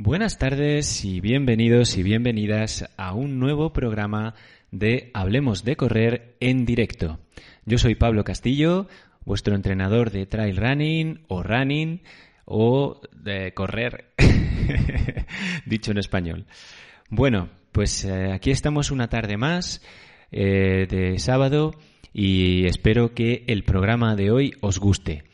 Buenas tardes y bienvenidos y bienvenidas a un nuevo programa de Hablemos de Correr en directo. Yo soy Pablo Castillo, vuestro entrenador de trail running o running o de correr, dicho en español. Bueno, pues eh, aquí estamos una tarde más eh, de sábado y espero que el programa de hoy os guste.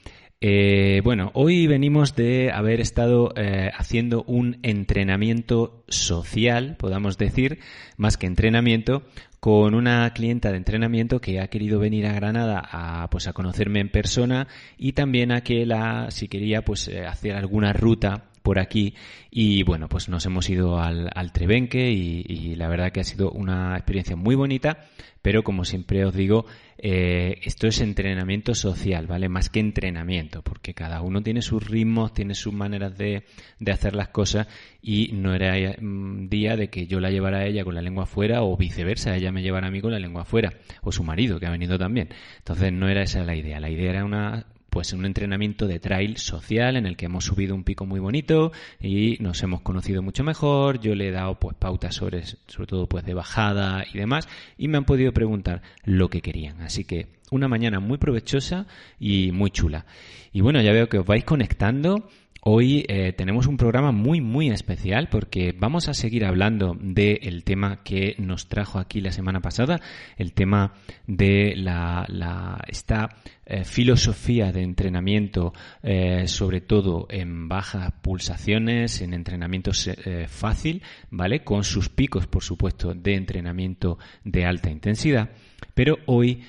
Eh, bueno, hoy venimos de haber estado eh, haciendo un entrenamiento social, podamos decir, más que entrenamiento, con una clienta de entrenamiento que ha querido venir a Granada a, pues, a conocerme en persona y también a que la, si quería, pues, eh, hacer alguna ruta por aquí y bueno, pues nos hemos ido al, al Trebenque y, y, la verdad que ha sido una experiencia muy bonita, pero como siempre os digo, eh, esto es entrenamiento social, ¿vale? Más que entrenamiento, porque cada uno tiene sus ritmos, tiene sus maneras de, de hacer las cosas y no era mm, día de que yo la llevara a ella con la lengua afuera o viceversa, ella me llevara a mí con la lengua afuera, o su marido que ha venido también. Entonces no era esa la idea, la idea era una pues un entrenamiento de trail social en el que hemos subido un pico muy bonito y nos hemos conocido mucho mejor. Yo le he dado pues pautas sobre, sobre todo pues de bajada y demás y me han podido preguntar lo que querían. Así que una mañana muy provechosa y muy chula. Y bueno, ya veo que os vais conectando. Hoy eh, tenemos un programa muy muy especial porque vamos a seguir hablando del tema que nos trajo aquí la semana pasada, el tema de la, la esta eh, filosofía de entrenamiento, eh, sobre todo en bajas pulsaciones, en entrenamiento eh, fácil, ¿vale? Con sus picos, por supuesto, de entrenamiento de alta intensidad. Pero hoy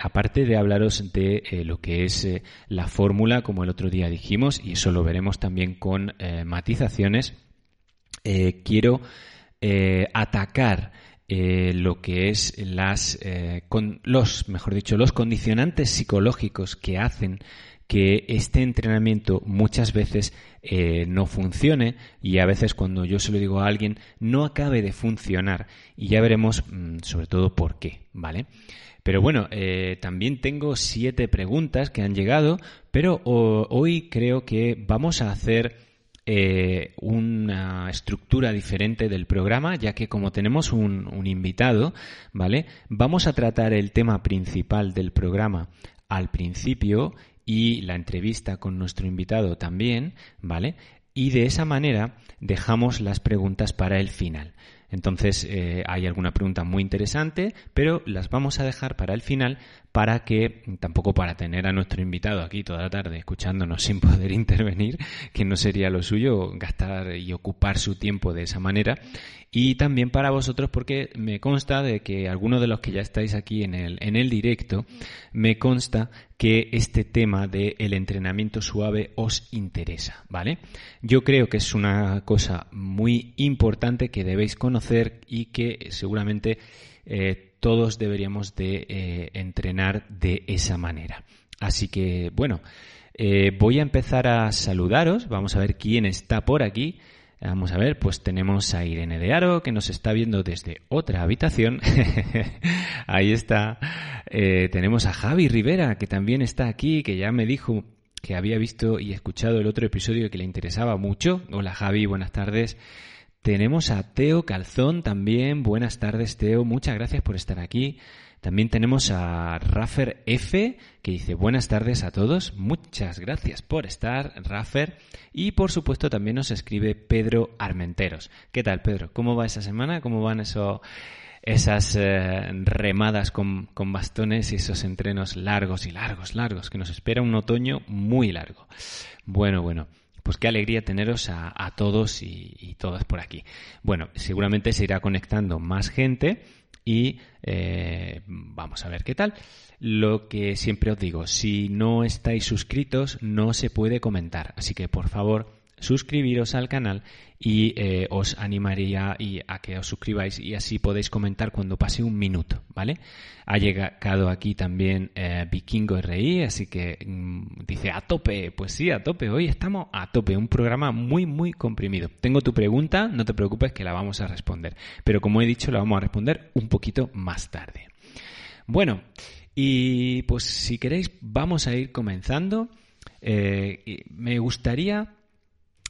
aparte de hablaros de lo que es la fórmula, como el otro día dijimos, y eso lo veremos también con matizaciones, quiero atacar lo que es las con los, mejor dicho, los condicionantes psicológicos que hacen que este entrenamiento muchas veces no funcione y a veces cuando yo se lo digo a alguien no acabe de funcionar y ya veremos mm, sobre todo por qué, ¿vale? Pero bueno, eh, también tengo siete preguntas que han llegado, pero hoy creo que vamos a hacer eh, una estructura diferente del programa, ya que como tenemos un, un invitado, ¿vale? Vamos a tratar el tema principal del programa al principio y la entrevista con nuestro invitado también, ¿vale? Y de esa manera dejamos las preguntas para el final. Entonces eh, hay alguna pregunta muy interesante, pero las vamos a dejar para el final para que, tampoco para tener a nuestro invitado aquí toda la tarde escuchándonos sin poder intervenir, que no sería lo suyo gastar y ocupar su tiempo de esa manera, y también para vosotros porque me consta de que algunos de los que ya estáis aquí en el, en el directo, me consta que este tema del el entrenamiento suave os interesa, ¿vale? Yo creo que es una cosa muy importante que debéis conocer y que seguramente eh, todos deberíamos de eh, entrenar de esa manera. Así que, bueno, eh, voy a empezar a saludaros, vamos a ver quién está por aquí. Vamos a ver, pues tenemos a Irene de Aro que nos está viendo desde otra habitación. Ahí está. Eh, tenemos a Javi Rivera que también está aquí, que ya me dijo que había visto y escuchado el otro episodio que le interesaba mucho. Hola Javi, buenas tardes. Tenemos a Teo Calzón también. Buenas tardes Teo, muchas gracias por estar aquí. También tenemos a Raffer F, que dice buenas tardes a todos. Muchas gracias por estar, Raffer. Y por supuesto también nos escribe Pedro Armenteros. ¿Qué tal, Pedro? ¿Cómo va esa semana? ¿Cómo van eso, esas eh, remadas con, con bastones y esos entrenos largos y largos, largos, que nos espera un otoño muy largo? Bueno, bueno. Pues qué alegría teneros a, a todos y, y, todas por aquí. Bueno, seguramente se irá conectando más gente y eh, vamos a ver qué tal. Lo que siempre os digo, si no estáis suscritos no se puede comentar, así que por favor suscribiros al canal y eh, os animaría a que os suscribáis y así podéis comentar cuando pase un minuto, ¿vale? Ha llegado aquí también eh, Vikingo RI, así que mm, dice a tope, pues sí, a tope, hoy estamos a tope, un programa muy, muy comprimido. Tengo tu pregunta, no te preocupes que la vamos a responder, pero como he dicho, la vamos a responder un poquito más tarde. Bueno, y pues si queréis vamos a ir comenzando. Eh, me gustaría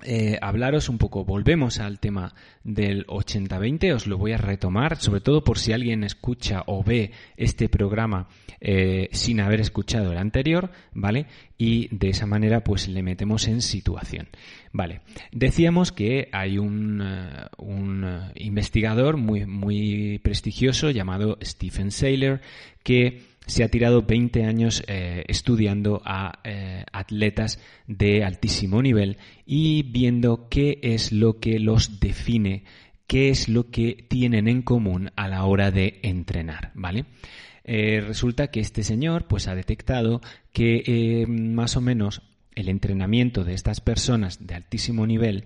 eh, hablaros un poco, volvemos al tema del 80-20, os lo voy a retomar, sobre todo por si alguien escucha o ve este programa eh, sin haber escuchado el anterior, ¿vale? Y de esa manera pues le metemos en situación. Vale, decíamos que hay un, eh, un investigador muy, muy prestigioso llamado Stephen Saylor que se ha tirado 20 años eh, estudiando a eh, atletas de altísimo nivel y viendo qué es lo que los define, qué es lo que tienen en común a la hora de entrenar, ¿vale? Eh, resulta que este señor pues ha detectado que más o menos el entrenamiento de estas personas de altísimo nivel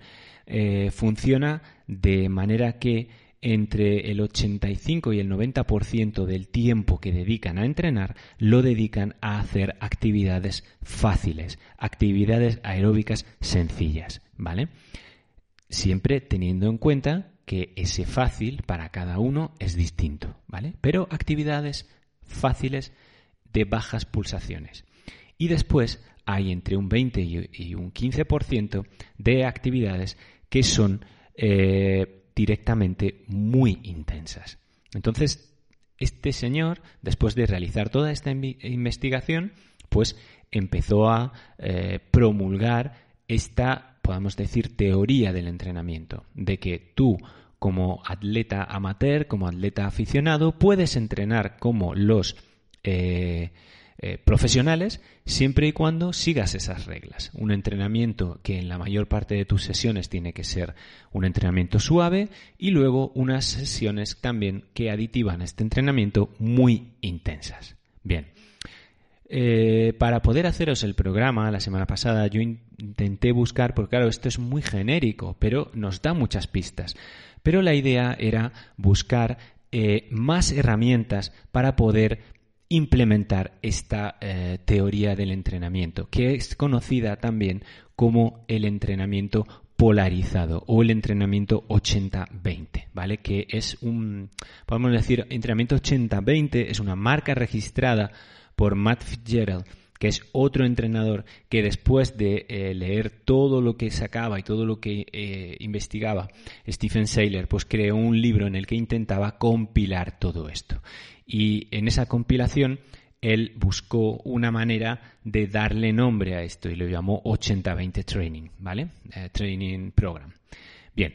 funciona de manera que entre el 85 y el 90% del tiempo que dedican a entrenar lo dedican a hacer actividades fáciles, actividades aeróbicas sencillas, ¿vale? Siempre teniendo en cuenta que ese fácil para cada uno es distinto, ¿vale? Pero actividades fáciles de bajas pulsaciones. Y después hay entre un 20 y un 15% de actividades que son eh, directamente muy intensas. Entonces, este señor, después de realizar toda esta investigación, pues empezó a eh, promulgar esta, podemos decir, teoría del entrenamiento, de que tú como atleta amateur, como atleta aficionado, puedes entrenar como los eh, eh, profesionales siempre y cuando sigas esas reglas. Un entrenamiento que en la mayor parte de tus sesiones tiene que ser un entrenamiento suave y luego unas sesiones también que aditivan este entrenamiento muy intensas. Bien. Eh, para poder haceros el programa la semana pasada yo intenté buscar, porque claro, esto es muy genérico, pero nos da muchas pistas. Pero la idea era buscar eh, más herramientas para poder implementar esta eh, teoría del entrenamiento, que es conocida también como el entrenamiento polarizado o el entrenamiento 80-20, ¿vale? Que es un, podemos decir, entrenamiento 80-20 es una marca registrada por Matt Fitzgerald, que es otro entrenador que después de eh, leer todo lo que sacaba y todo lo que eh, investigaba Stephen Saylor, pues creó un libro en el que intentaba compilar todo esto y en esa compilación él buscó una manera de darle nombre a esto y lo llamó 80-20 Training, ¿vale? Eh, training Program. Bien,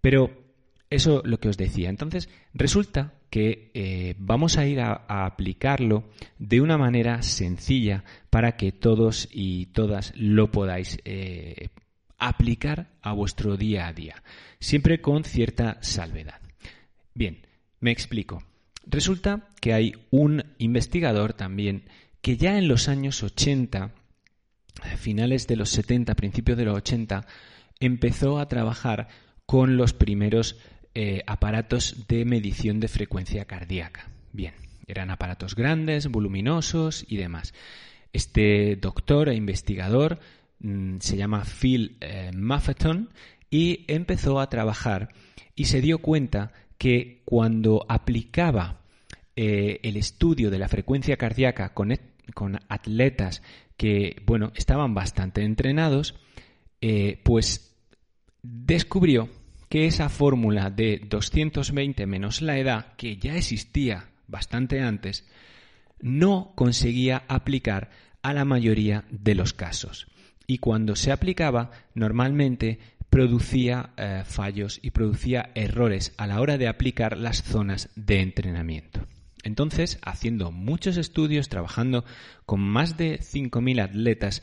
pero eso lo que os decía. Entonces, resulta que eh, vamos a ir a, aplicarlo de una manera sencilla para que todos y todas lo podáis eh, aplicar a vuestro día a día, siempre con cierta salvedad. Bien, me explico. Resulta que hay un investigador también que ya en los años 80, finales de los 70, principios de los 80, empezó a trabajar con los primeros eh, aparatos de medición de frecuencia cardíaca. Bien, eran aparatos grandes, voluminosos y demás. Este doctor e investigador mm, se llama Phil eh, y empezó a trabajar y se dio cuenta que cuando aplicaba eh, el estudio de la frecuencia cardíaca con, atletas que, bueno, estaban bastante entrenados, eh, pues descubrió que esa fórmula de 220 menos la edad, que ya existía bastante antes, no conseguía aplicar a la mayoría de los casos. Y cuando se aplicaba, normalmente producía eh, fallos y producía errores a la hora de aplicar las zonas de entrenamiento. Entonces, haciendo muchos estudios, trabajando con más de 5.000 atletas,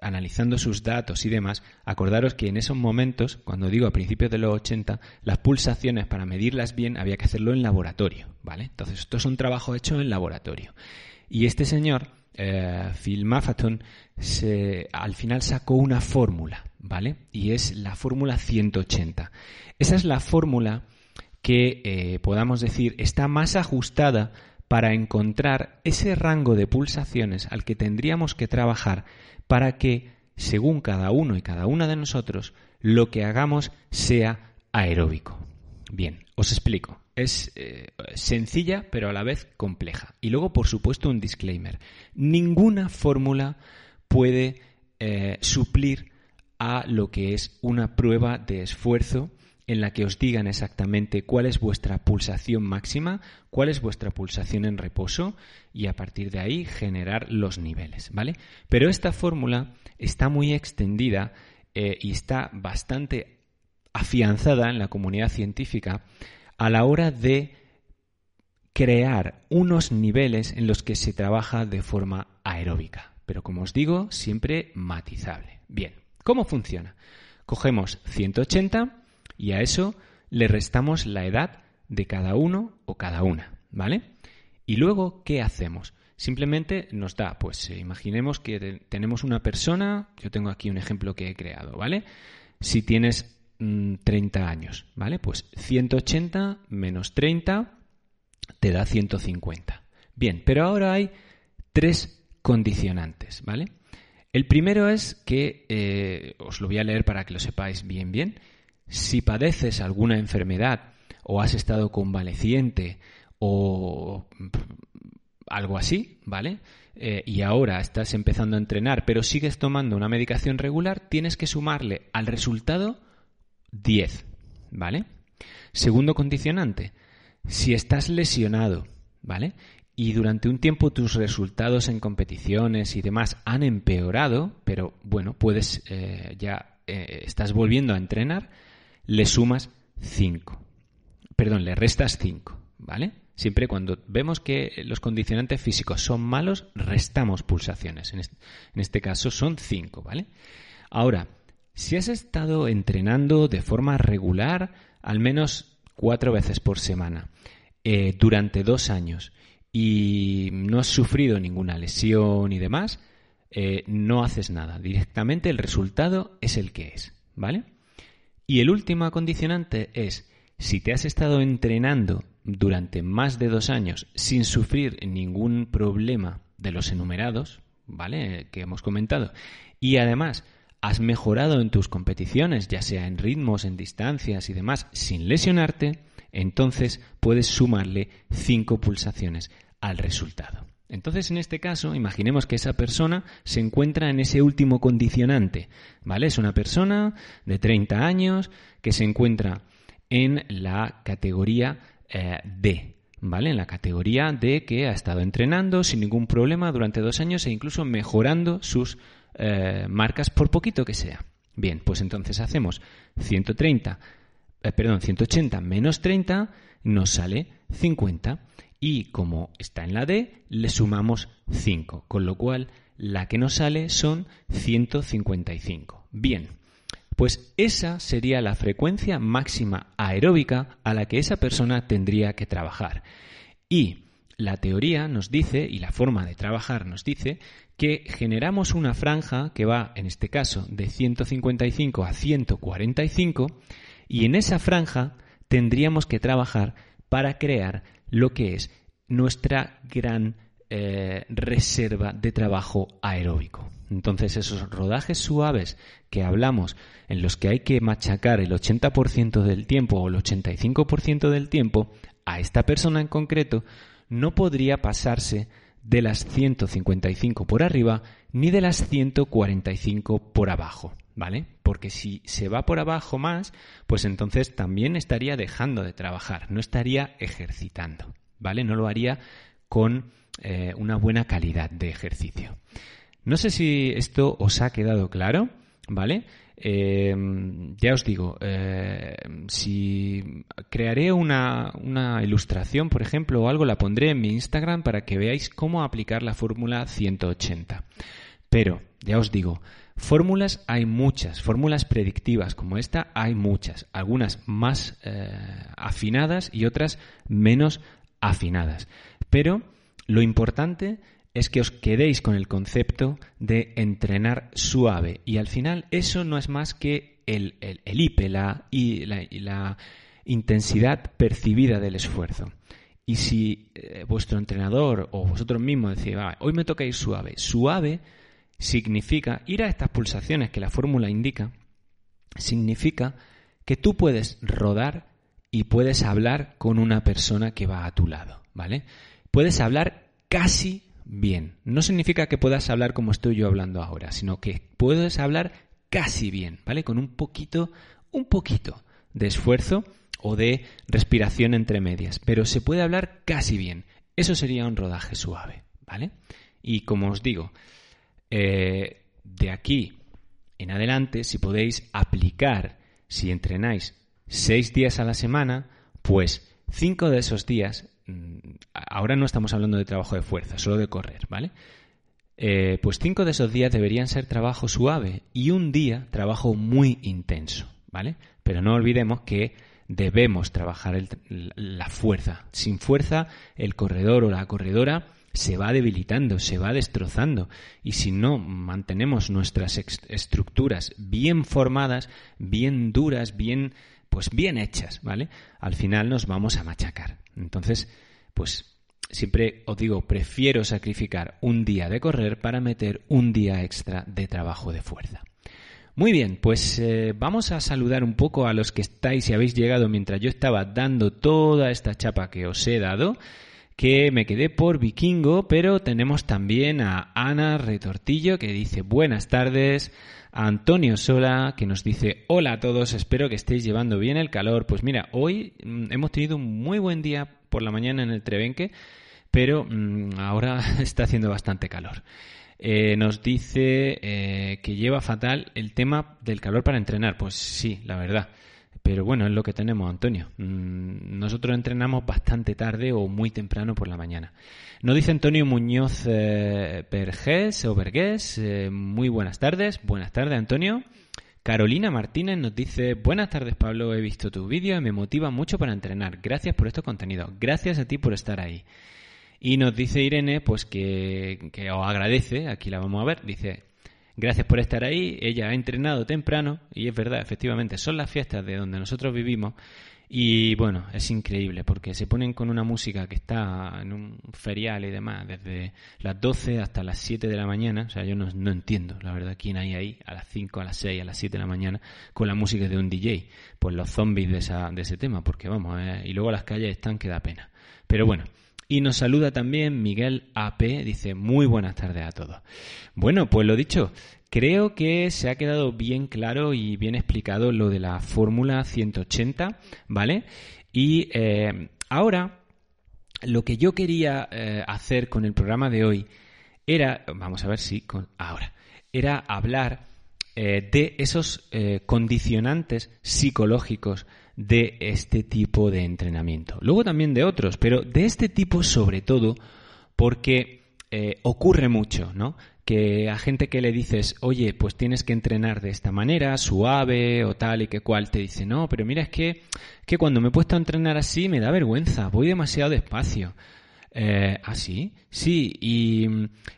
analizando sus datos y demás, acordaros que en esos momentos, cuando digo a principios de los 80, las pulsaciones para medirlas bien había que hacerlo en laboratorio, ¿vale? Entonces, esto es un trabajo hecho en laboratorio. Y este señor eh, Phil Maffeton, se, al final sacó una fórmula, ¿vale? Y es la fórmula 180. Esa es la fórmula que eh, podamos decir está más ajustada para encontrar ese rango de pulsaciones al que tendríamos que trabajar para que, según cada uno y cada una de nosotros, lo que hagamos sea aeróbico. Bien, os explico. Es eh, sencilla pero a la vez compleja. Y luego, por supuesto, un disclaimer. Ninguna fórmula puede eh, suplir a lo que es una prueba de esfuerzo en la que os digan exactamente cuál es vuestra pulsación máxima, cuál es vuestra pulsación en reposo y a partir de ahí generar los niveles, ¿vale? Pero esta fórmula está muy extendida eh, y está bastante afianzada en la comunidad científica a la hora de crear unos niveles en los que se trabaja de forma aeróbica. Pero como os digo, siempre matizable. Bien, ¿cómo funciona? Cogemos 180 y a eso le restamos la edad de cada uno o cada una, ¿vale? Y luego, ¿qué hacemos? Simplemente nos da, pues eh, imaginemos que tenemos una persona, yo tengo aquí un ejemplo que he creado, ¿vale? Si tienes 30 mm, años, ¿vale? Pues 180 menos 30 te da 150. Bien, pero ahora hay tres condicionantes, ¿vale? El primero es que, eh, os lo voy a leer para que lo sepáis bien, bien, si padeces alguna enfermedad o has estado convaleciente o algo así, ¿vale? Eh, y ahora estás empezando a entrenar, pero sigues tomando una medicación regular, tienes que sumarle al resultado 10, ¿vale? Segundo condicionante, si estás lesionado, ¿vale? Y durante un tiempo tus resultados en competiciones y demás han empeorado, pero bueno, puedes eh, ya eh, estás volviendo a entrenar, le sumas 5. Perdón, le restas 5, ¿vale? Siempre cuando vemos que los condicionantes físicos son malos, restamos pulsaciones. En este, caso son 5, ¿vale? Ahora, si has estado entrenando de forma regular, al menos cuatro veces por semana, eh, durante dos años, y no has sufrido ninguna lesión y demás, eh, no haces nada. Directamente el resultado es el que es, ¿vale? Y el último condicionante es, si te has estado entrenando durante más de dos años sin sufrir ningún problema de los enumerados, ¿vale? Que hemos comentado, y además has mejorado en tus competiciones, ya sea en ritmos, en distancias y demás, sin lesionarte, entonces puedes sumarle cinco pulsaciones al resultado. Entonces, en este caso, imaginemos que esa persona se encuentra en ese último condicionante, ¿vale? Es una persona de 30 años que se encuentra en la categoría eh, D, ¿vale? En la categoría D que ha estado entrenando sin ningún problema durante dos años e incluso mejorando sus eh, marcas por poquito que sea. Bien, pues entonces hacemos 130, eh, perdón, 180 menos 30 nos sale 50 y como está en la D, le sumamos 5, con lo cual la que nos sale son 155. Bien, pues esa sería la frecuencia máxima aeróbica a la que esa persona tendría que trabajar. Y la teoría nos dice, y la forma de trabajar nos dice, que generamos una franja que va, en este caso, de 155 a 145, y en esa franja tendríamos que trabajar para crear lo que es nuestra gran eh, reserva de trabajo aeróbico. Entonces esos rodajes suaves que hablamos en los que hay que machacar el 80% del tiempo o el 85% del tiempo, a esta persona en concreto no podría pasarse de las 155 por arriba ni de las 145 por abajo, ¿vale? Porque si se va por abajo más, pues entonces también estaría dejando de trabajar, no estaría ejercitando, ¿vale? No lo haría con eh, una buena calidad de ejercicio. No sé si esto os ha quedado claro, ¿vale? Eh, ya os digo, eh, si crearé una, una, ilustración, por ejemplo, o algo, la pondré en mi Instagram para que veáis cómo aplicar la fórmula 180. Pero, ya os digo, fórmulas hay muchas, fórmulas predictivas como esta hay muchas, algunas más afinadas y otras menos afinadas. Pero lo importante es que os quedéis con el concepto de entrenar suave. Y al final eso no es más que el, el, IPE, la, y la, intensidad percibida del esfuerzo. Y si eh, vuestro entrenador o vosotros mismos decís, hoy me toca ir suave, suave significa ir a estas pulsaciones que la fórmula indica, significa que tú puedes rodar y puedes hablar con una persona que va a tu lado, ¿vale? Puedes hablar casi bien. No significa que puedas hablar como estoy yo hablando ahora, sino que puedes hablar casi bien, ¿vale? Con un poquito, un poquito de esfuerzo o de respiración entre medias, pero se puede hablar casi bien. Eso sería un rodaje suave, ¿vale? Y como os digo, eh, de aquí en adelante, si podéis aplicar, si entrenáis seis días a la semana, pues cinco de esos días, mm, ahora no estamos hablando de trabajo de fuerza, solo de correr, ¿vale? Eh, pues cinco de esos días deberían ser trabajo suave y un día trabajo muy intenso, ¿vale? Pero no olvidemos que debemos trabajar la fuerza. Sin fuerza, el corredor o la corredora se va debilitando, se va destrozando. Y si no mantenemos nuestras estructuras bien formadas, bien duras, bien, pues bien hechas, ¿vale? Al final nos vamos a machacar. Entonces, pues siempre os digo, prefiero sacrificar un día de correr para meter un día extra de trabajo de fuerza. Muy bien, pues eh, vamos a saludar un poco a los que estáis y habéis llegado mientras yo estaba dando toda esta chapa que os he dado, que me quedé por vikingo, pero tenemos también a Ana Retortillo que dice buenas tardes, a Antonio Sola que nos dice hola a todos, espero que estéis llevando bien el calor. Pues mira, hoy mm, hemos tenido un muy buen día por la mañana en el Trebenque, pero mm, ahora está haciendo bastante calor. Eh, nos dice eh, que lleva fatal el tema del calor para entrenar. Pues sí, la verdad. Pero bueno, es lo que tenemos, Antonio. Mm, nosotros entrenamos bastante tarde o muy temprano por la mañana. Nos dice Antonio Muñoz eh, o Vergés. Eh, muy buenas tardes. Buenas tardes, Antonio. Carolina Martínez nos dice, buenas tardes Pablo, he visto tu vídeo y me motiva mucho para entrenar. Gracias por estos contenidos. Gracias a ti por estar ahí. Y nos dice Irene, pues que, que os agradece, aquí la vamos a ver, dice, gracias por estar ahí, ella ha entrenado temprano, y es verdad, efectivamente, son las fiestas de donde nosotros vivimos, y bueno, es increíble porque se ponen con una música que está en un ferial y demás desde las 12 hasta las 7 de la mañana. O sea, yo no, no, entiendo, la verdad, quién hay ahí a las 5, a las 6, a las 7 de la mañana con la música de un DJ. Pues los zombies de, esa, de ese tema, porque vamos, eh, y luego las calles están que da pena. Pero bueno, y nos saluda también Miguel AP, dice muy buenas tardes a todos. Bueno, pues lo dicho, creo que se ha quedado bien claro y bien explicado lo de la fórmula 180, ¿vale? Y eh, ahora, lo que yo quería eh, hacer con el programa de hoy era, vamos a ver si, con, ahora, era hablar eh, de esos condicionantes psicológicos de este tipo de entrenamiento. Luego también de otros, pero de este tipo sobre todo porque eh, ocurre mucho, ¿no? Que a gente que le dices, oye, pues tienes que entrenar de esta manera, suave o tal y que cual, te dice, no, pero mira, es que, que cuando me he puesto a entrenar así me da vergüenza, voy demasiado despacio. Eh, ¿Ah, sí? Sí, y,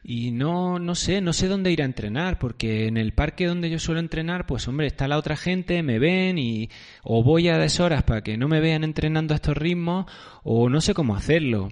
y, no, no sé, no sé dónde ir a entrenar, porque en el parque donde yo suelo entrenar, pues hombre, está la otra gente, me ven y o voy a deshoras para que no me vean entrenando a estos ritmos, o no sé cómo hacerlo.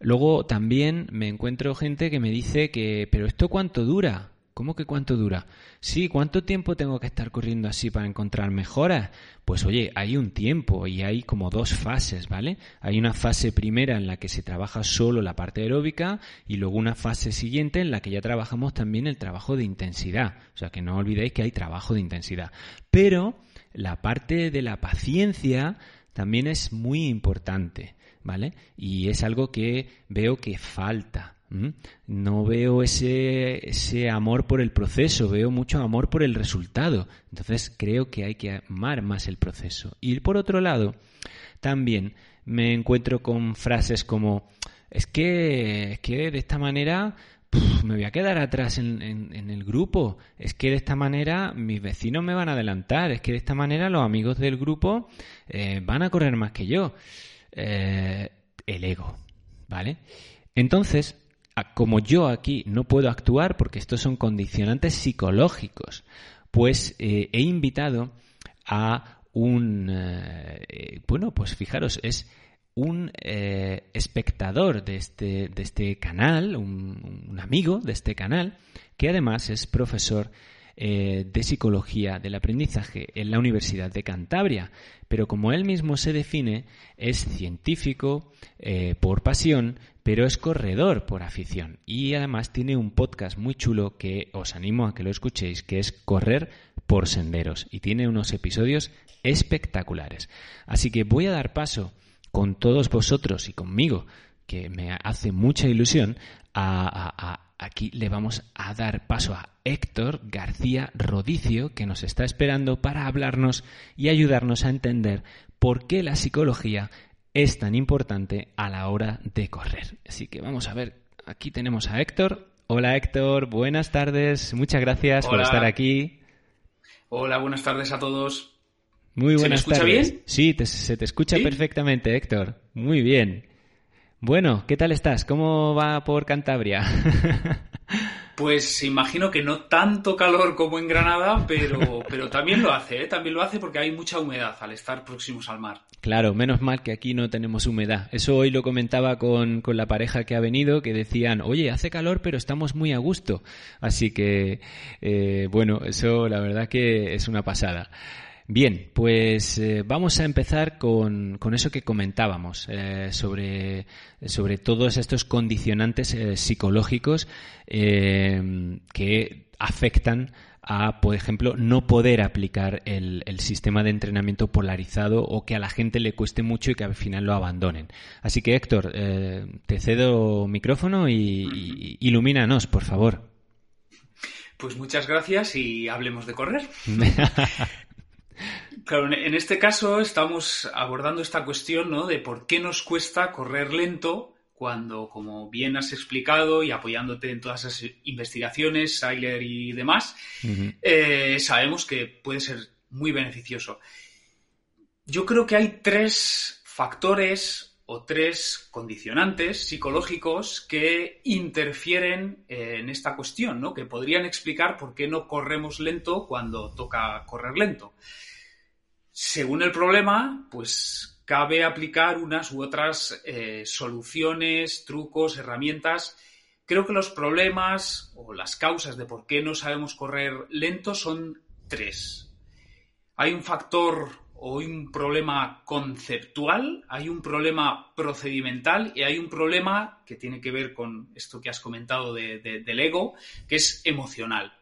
Luego también me encuentro gente que me dice que, pero ¿esto cuánto dura? ¿Cómo que cuánto dura? Sí, ¿cuánto tiempo tengo que estar corriendo así para encontrar mejoras? Pues oye, hay un tiempo y hay como dos fases, ¿vale? Hay una fase primera en la que se trabaja solo la parte aeróbica y luego una fase siguiente en la que ya trabajamos también el trabajo de intensidad. O sea, que no olvidéis que hay trabajo de intensidad. Pero la parte de la paciencia también es muy importante, ¿vale? Y es algo que veo que falta. No veo ese, ese amor por el proceso, veo mucho amor por el resultado. Entonces creo que hay que amar más el proceso. Y por otro lado, también me encuentro con frases como, es que, es que de esta manera me voy a quedar atrás en, el grupo, es que de esta manera mis vecinos me van a adelantar, es que de esta manera los amigos del grupo eh, van a correr más que yo. Eh, el ego, ¿vale? Entonces, como yo aquí no puedo actuar porque estos son condicionantes psicológicos, pues eh, he invitado a un, eh, bueno, pues fijaros, es un eh, espectador de este, de este canal, un, amigo de este canal, que además es profesor eh, de psicología del aprendizaje en la Universidad de Cantabria. Pero como él mismo se define, es científico eh, por pasión, pero es corredor por afición. Y además tiene un podcast muy chulo que os animo a que lo escuchéis, que es Correr por Senderos. Y tiene unos episodios espectaculares. Así que voy a dar paso con todos vosotros y conmigo, que me hace mucha ilusión, a, aquí le vamos a dar paso a Héctor García Rodicio, que nos está esperando para hablarnos y ayudarnos a entender por qué la psicología es tan importante a la hora de correr. Así que vamos a ver, aquí tenemos a Héctor. Hola Héctor, buenas tardes, muchas gracias por estar aquí. Hola, buenas tardes a todos. Muy buenas ¿Se me escucha bien? Sí, se te escucha perfectamente, Héctor. Muy bien. Bueno, ¿qué tal estás? ¿Cómo va por Cantabria? Pues imagino que no tanto calor como en Granada, pero, pero también lo hace, ¿eh? también lo hace porque hay mucha humedad al estar próximos al mar. Claro, menos mal que aquí no tenemos humedad. Eso hoy lo comentaba con, con la pareja que ha venido, que decían, oye, hace calor, pero estamos muy a gusto. Así que, eh, bueno, eso la verdad que es una pasada. Bien, pues eh, vamos a empezar con, eso que comentábamos eh, sobre, sobre, todos estos condicionantes eh, psicológicos que afectan a, por ejemplo, no poder aplicar el, sistema de entrenamiento polarizado o que a la gente le cueste mucho y que al final lo abandonen. Así que, Héctor, te cedo micrófono y, y ilumínanos, por favor. Pues muchas gracias y hablemos de correr. Claro, en este caso estamos abordando esta cuestión ¿no? de por qué nos cuesta correr lento cuando, como bien has explicado y apoyándote en todas esas investigaciones, Seiler y demás, eh, sabemos que puede ser muy beneficioso. Yo creo que hay tres factores o tres condicionantes psicológicos que interfieren en esta cuestión, ¿no? que podrían explicar por qué no corremos lento cuando toca correr lento. Según el problema, pues cabe aplicar unas u otras eh, soluciones, trucos, herramientas. Creo que los problemas o las causas de por qué no sabemos correr lento son tres. Hay un factor o un problema conceptual, hay un problema procedimental y hay un problema que tiene que ver con esto que has comentado del ego, que es emocional.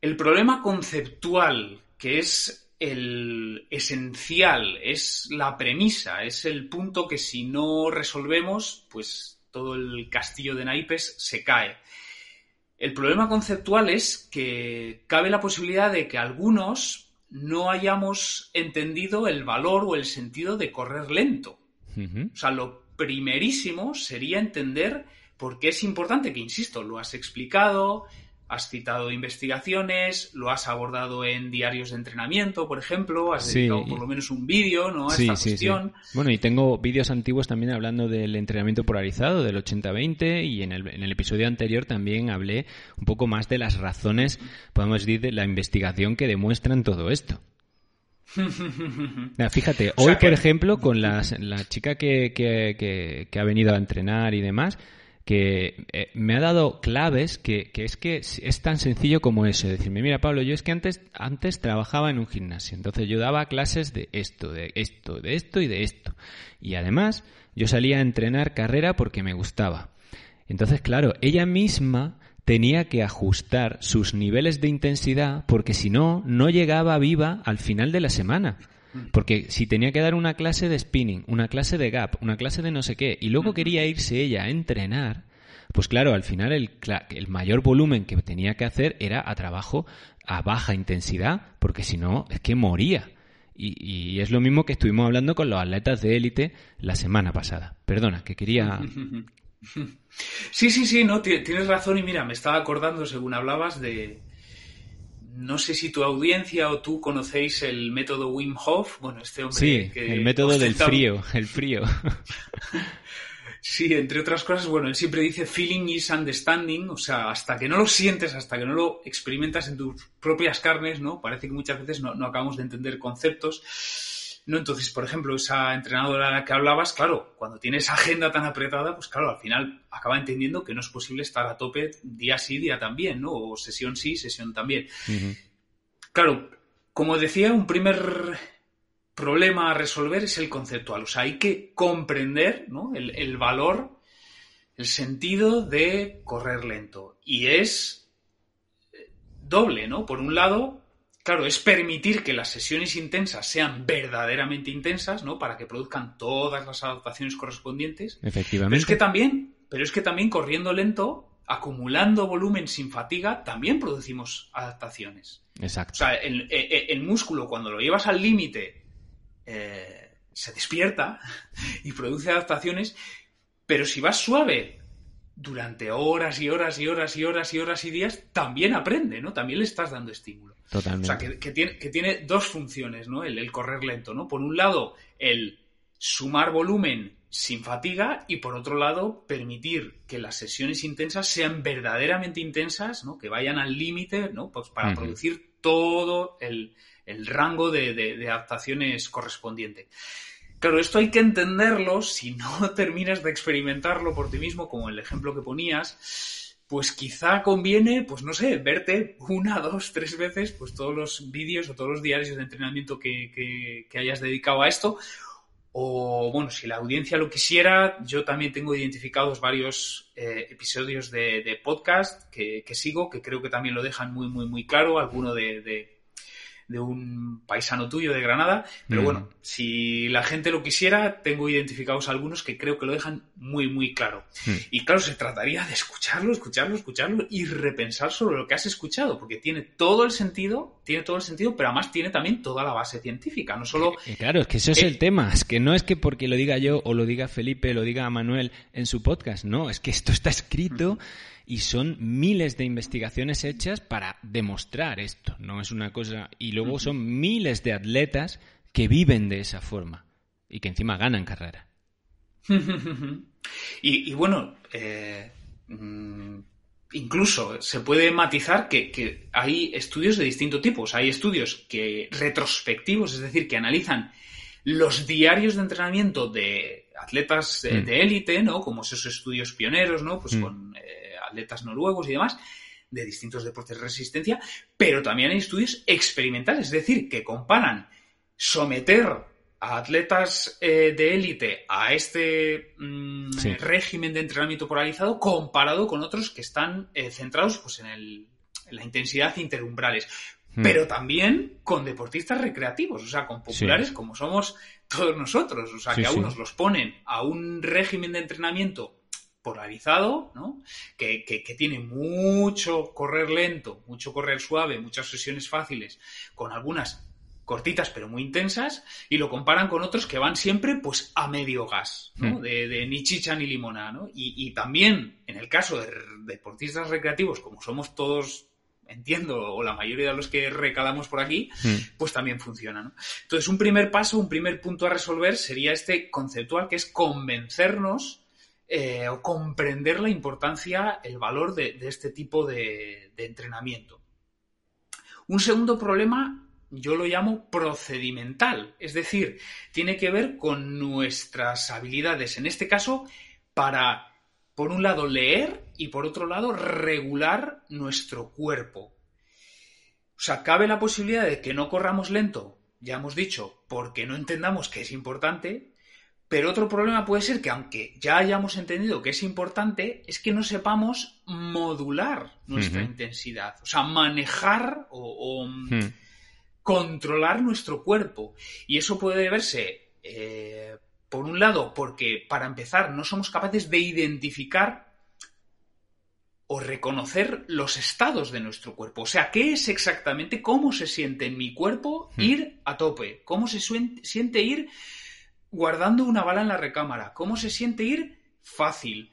El problema conceptual, que es el esencial, es la premisa, es el punto que si no resolvemos, pues todo el castillo de naipes se cae. El problema conceptual es que cabe la posibilidad de que algunos no hayamos entendido el valor o el sentido de correr lento. O sea, lo primerísimo sería entender por qué es importante, que insisto, lo has explicado, Has citado investigaciones, lo has abordado en diarios de entrenamiento, por ejemplo, has dedicado por lo menos un vídeo ¿no? a esta cuestión. Bueno, y tengo vídeos antiguos también hablando del entrenamiento polarizado, del 80-20, y en el, en el episodio anterior también hablé un poco más de las razones, podemos decir, de la investigación que demuestran todo esto. fíjate, hoy, por ejemplo, con la chica que, que, que ha venido a entrenar y demás, que eh, me ha dado claves que, es que es tan sencillo como eso, decirme, mira Pablo, yo es que antes, antes trabajaba en un gimnasio, entonces yo daba clases de esto, de esto, de esto y de esto. Y además yo salía a entrenar carrera porque me gustaba. Entonces, claro, ella misma tenía que ajustar sus niveles de intensidad porque si no, no llegaba viva al final de la semana. Porque si tenía que dar una clase de spinning, una clase de gap, una clase de no sé qué, y luego quería irse ella a entrenar, pues claro, al final el, el mayor volumen que tenía que hacer era a trabajo a baja intensidad, porque si no, es que moría. Y, es lo mismo que estuvimos hablando con los atletas de élite la semana pasada. Perdona, que quería... Sí, sí, sí, no, tienes razón y mira, me estaba acordando según hablabas de, no sé si tu audiencia o tú conocéis el método Wim Hof. Bueno, este hombre. Sí, el método del frío, el frío. Sí, entre otras cosas, bueno, él siempre dice feeling is understanding, o sea, hasta que no lo sientes, hasta que no lo experimentas en tus propias carnes, ¿no? Parece que muchas veces no, no acabamos de entender conceptos. ¿No? Entonces, por ejemplo, esa entrenadora a la que hablabas, claro, cuando tiene esa agenda tan apretada, pues claro, al final acaba entendiendo que no es posible estar a tope día sí, día también, ¿no? O sesión sí, sesión también. Claro, como decía, un primer problema a resolver es el conceptual. O sea, hay que comprender ¿no? el, el valor, el sentido de correr lento. Y es doble, ¿no? Por un lado, Claro, es permitir que las sesiones intensas sean verdaderamente intensas, ¿no? Para que produzcan todas las adaptaciones correspondientes. Efectivamente. Pero es que también, pero es que también corriendo lento, acumulando volumen sin fatiga, también producimos adaptaciones. Exacto. O sea, el, el, el músculo cuando lo llevas al límite eh, se despierta y produce adaptaciones, pero si vas suave durante horas y horas y horas y horas y horas y días, también aprende, ¿no? También le estás dando estímulo. Totalmente. O sea, que, que, tiene, que tiene, dos funciones, ¿no? El, el, correr lento, ¿no? Por un lado, el sumar volumen sin fatiga y por otro lado, permitir que las sesiones intensas sean verdaderamente intensas, ¿no? Que vayan al límite, ¿no? Pues para uh -huh. producir todo el, el rango de, de, de adaptaciones correspondiente. Claro, esto hay que entenderlo si no terminas de experimentarlo por ti mismo, como el ejemplo que ponías, pues quizá conviene, pues no sé, verte una, dos, tres veces, pues todos los vídeos o todos los diarios de entrenamiento que, que, hayas dedicado a esto. O bueno, si la audiencia lo quisiera, yo también tengo identificados varios eh, episodios de, podcast que, que, sigo, que creo que también lo dejan muy, muy, muy claro. Alguno de de un paisano tuyo de Granada. Pero mm. bueno, si la gente lo quisiera, tengo identificados algunos que creo que lo dejan muy, muy claro. Mm. Y claro, se trataría de escucharlo, escucharlo, escucharlo y repensar sobre lo que has escuchado, porque tiene todo el sentido, tiene todo el sentido, pero además tiene también toda la base científica, no solo... Eh, claro, es que eso es eh, el tema, es que no es que porque lo diga yo o lo diga Felipe, lo diga Manuel en su podcast, no, es que esto está escrito... Mm y son miles de investigaciones hechas para demostrar esto, no es una cosa y luego son miles de atletas que viven de esa forma y que encima ganan carrera. y, y, bueno, eh, incluso se puede matizar que, que, hay estudios de distintos tipos. Hay estudios que retrospectivos, es decir, que analizan los diarios de entrenamiento de atletas de élite, mm. ¿no? Como esos estudios pioneros, ¿no? Pues mm. con eh, atletas noruegos y demás, de distintos deportes de resistencia, pero también hay estudios experimentales, es decir, que comparan someter a atletas eh, de élite a este sí. régimen de entrenamiento polarizado comparado con otros que están eh, centrados pues, en, el, en, la intensidad interumbrales. Mm. Pero también con deportistas recreativos, o sea, con populares sí. como somos todos nosotros. O sea, sí, que a unos los ponen a un régimen de entrenamiento polarizado, ¿no? Que, que, que, tiene mucho correr lento, mucho correr suave, muchas sesiones fáciles, con algunas cortitas pero muy intensas, y lo comparan con otros que van siempre pues a medio gas, ¿no? Mm. De, de, ni chicha ni limona, ¿no? Y, y, también en el caso de deportistas recreativos, como somos todos entiendo, o la mayoría de los que recalamos por aquí, mm. pues también funciona. ¿no? Entonces, un primer paso, un primer punto a resolver sería este conceptual, que es convencernos eh, o comprender la importancia, el valor de, este tipo de, de, entrenamiento. Un segundo problema yo lo llamo procedimental, es decir, tiene que ver con nuestras habilidades, en este caso, para, por un lado, leer y por otro lado, regular nuestro cuerpo. O sea, cabe la posibilidad de que no corramos lento, ya hemos dicho, porque no entendamos que es importante, pero otro problema puede ser que aunque ya hayamos entendido que es importante, es que no sepamos modular nuestra uh -huh. intensidad, o sea, manejar o, o uh -huh. controlar nuestro cuerpo. Y eso puede deberse, eh, por un lado, porque para empezar no somos capaces de identificar o reconocer los estados de nuestro cuerpo. O sea, ¿qué es exactamente, cómo se siente en mi cuerpo -huh. ir a tope? ¿Cómo se siente ir guardando una bala en la recámara. ¿Cómo se siente ir? Fácil.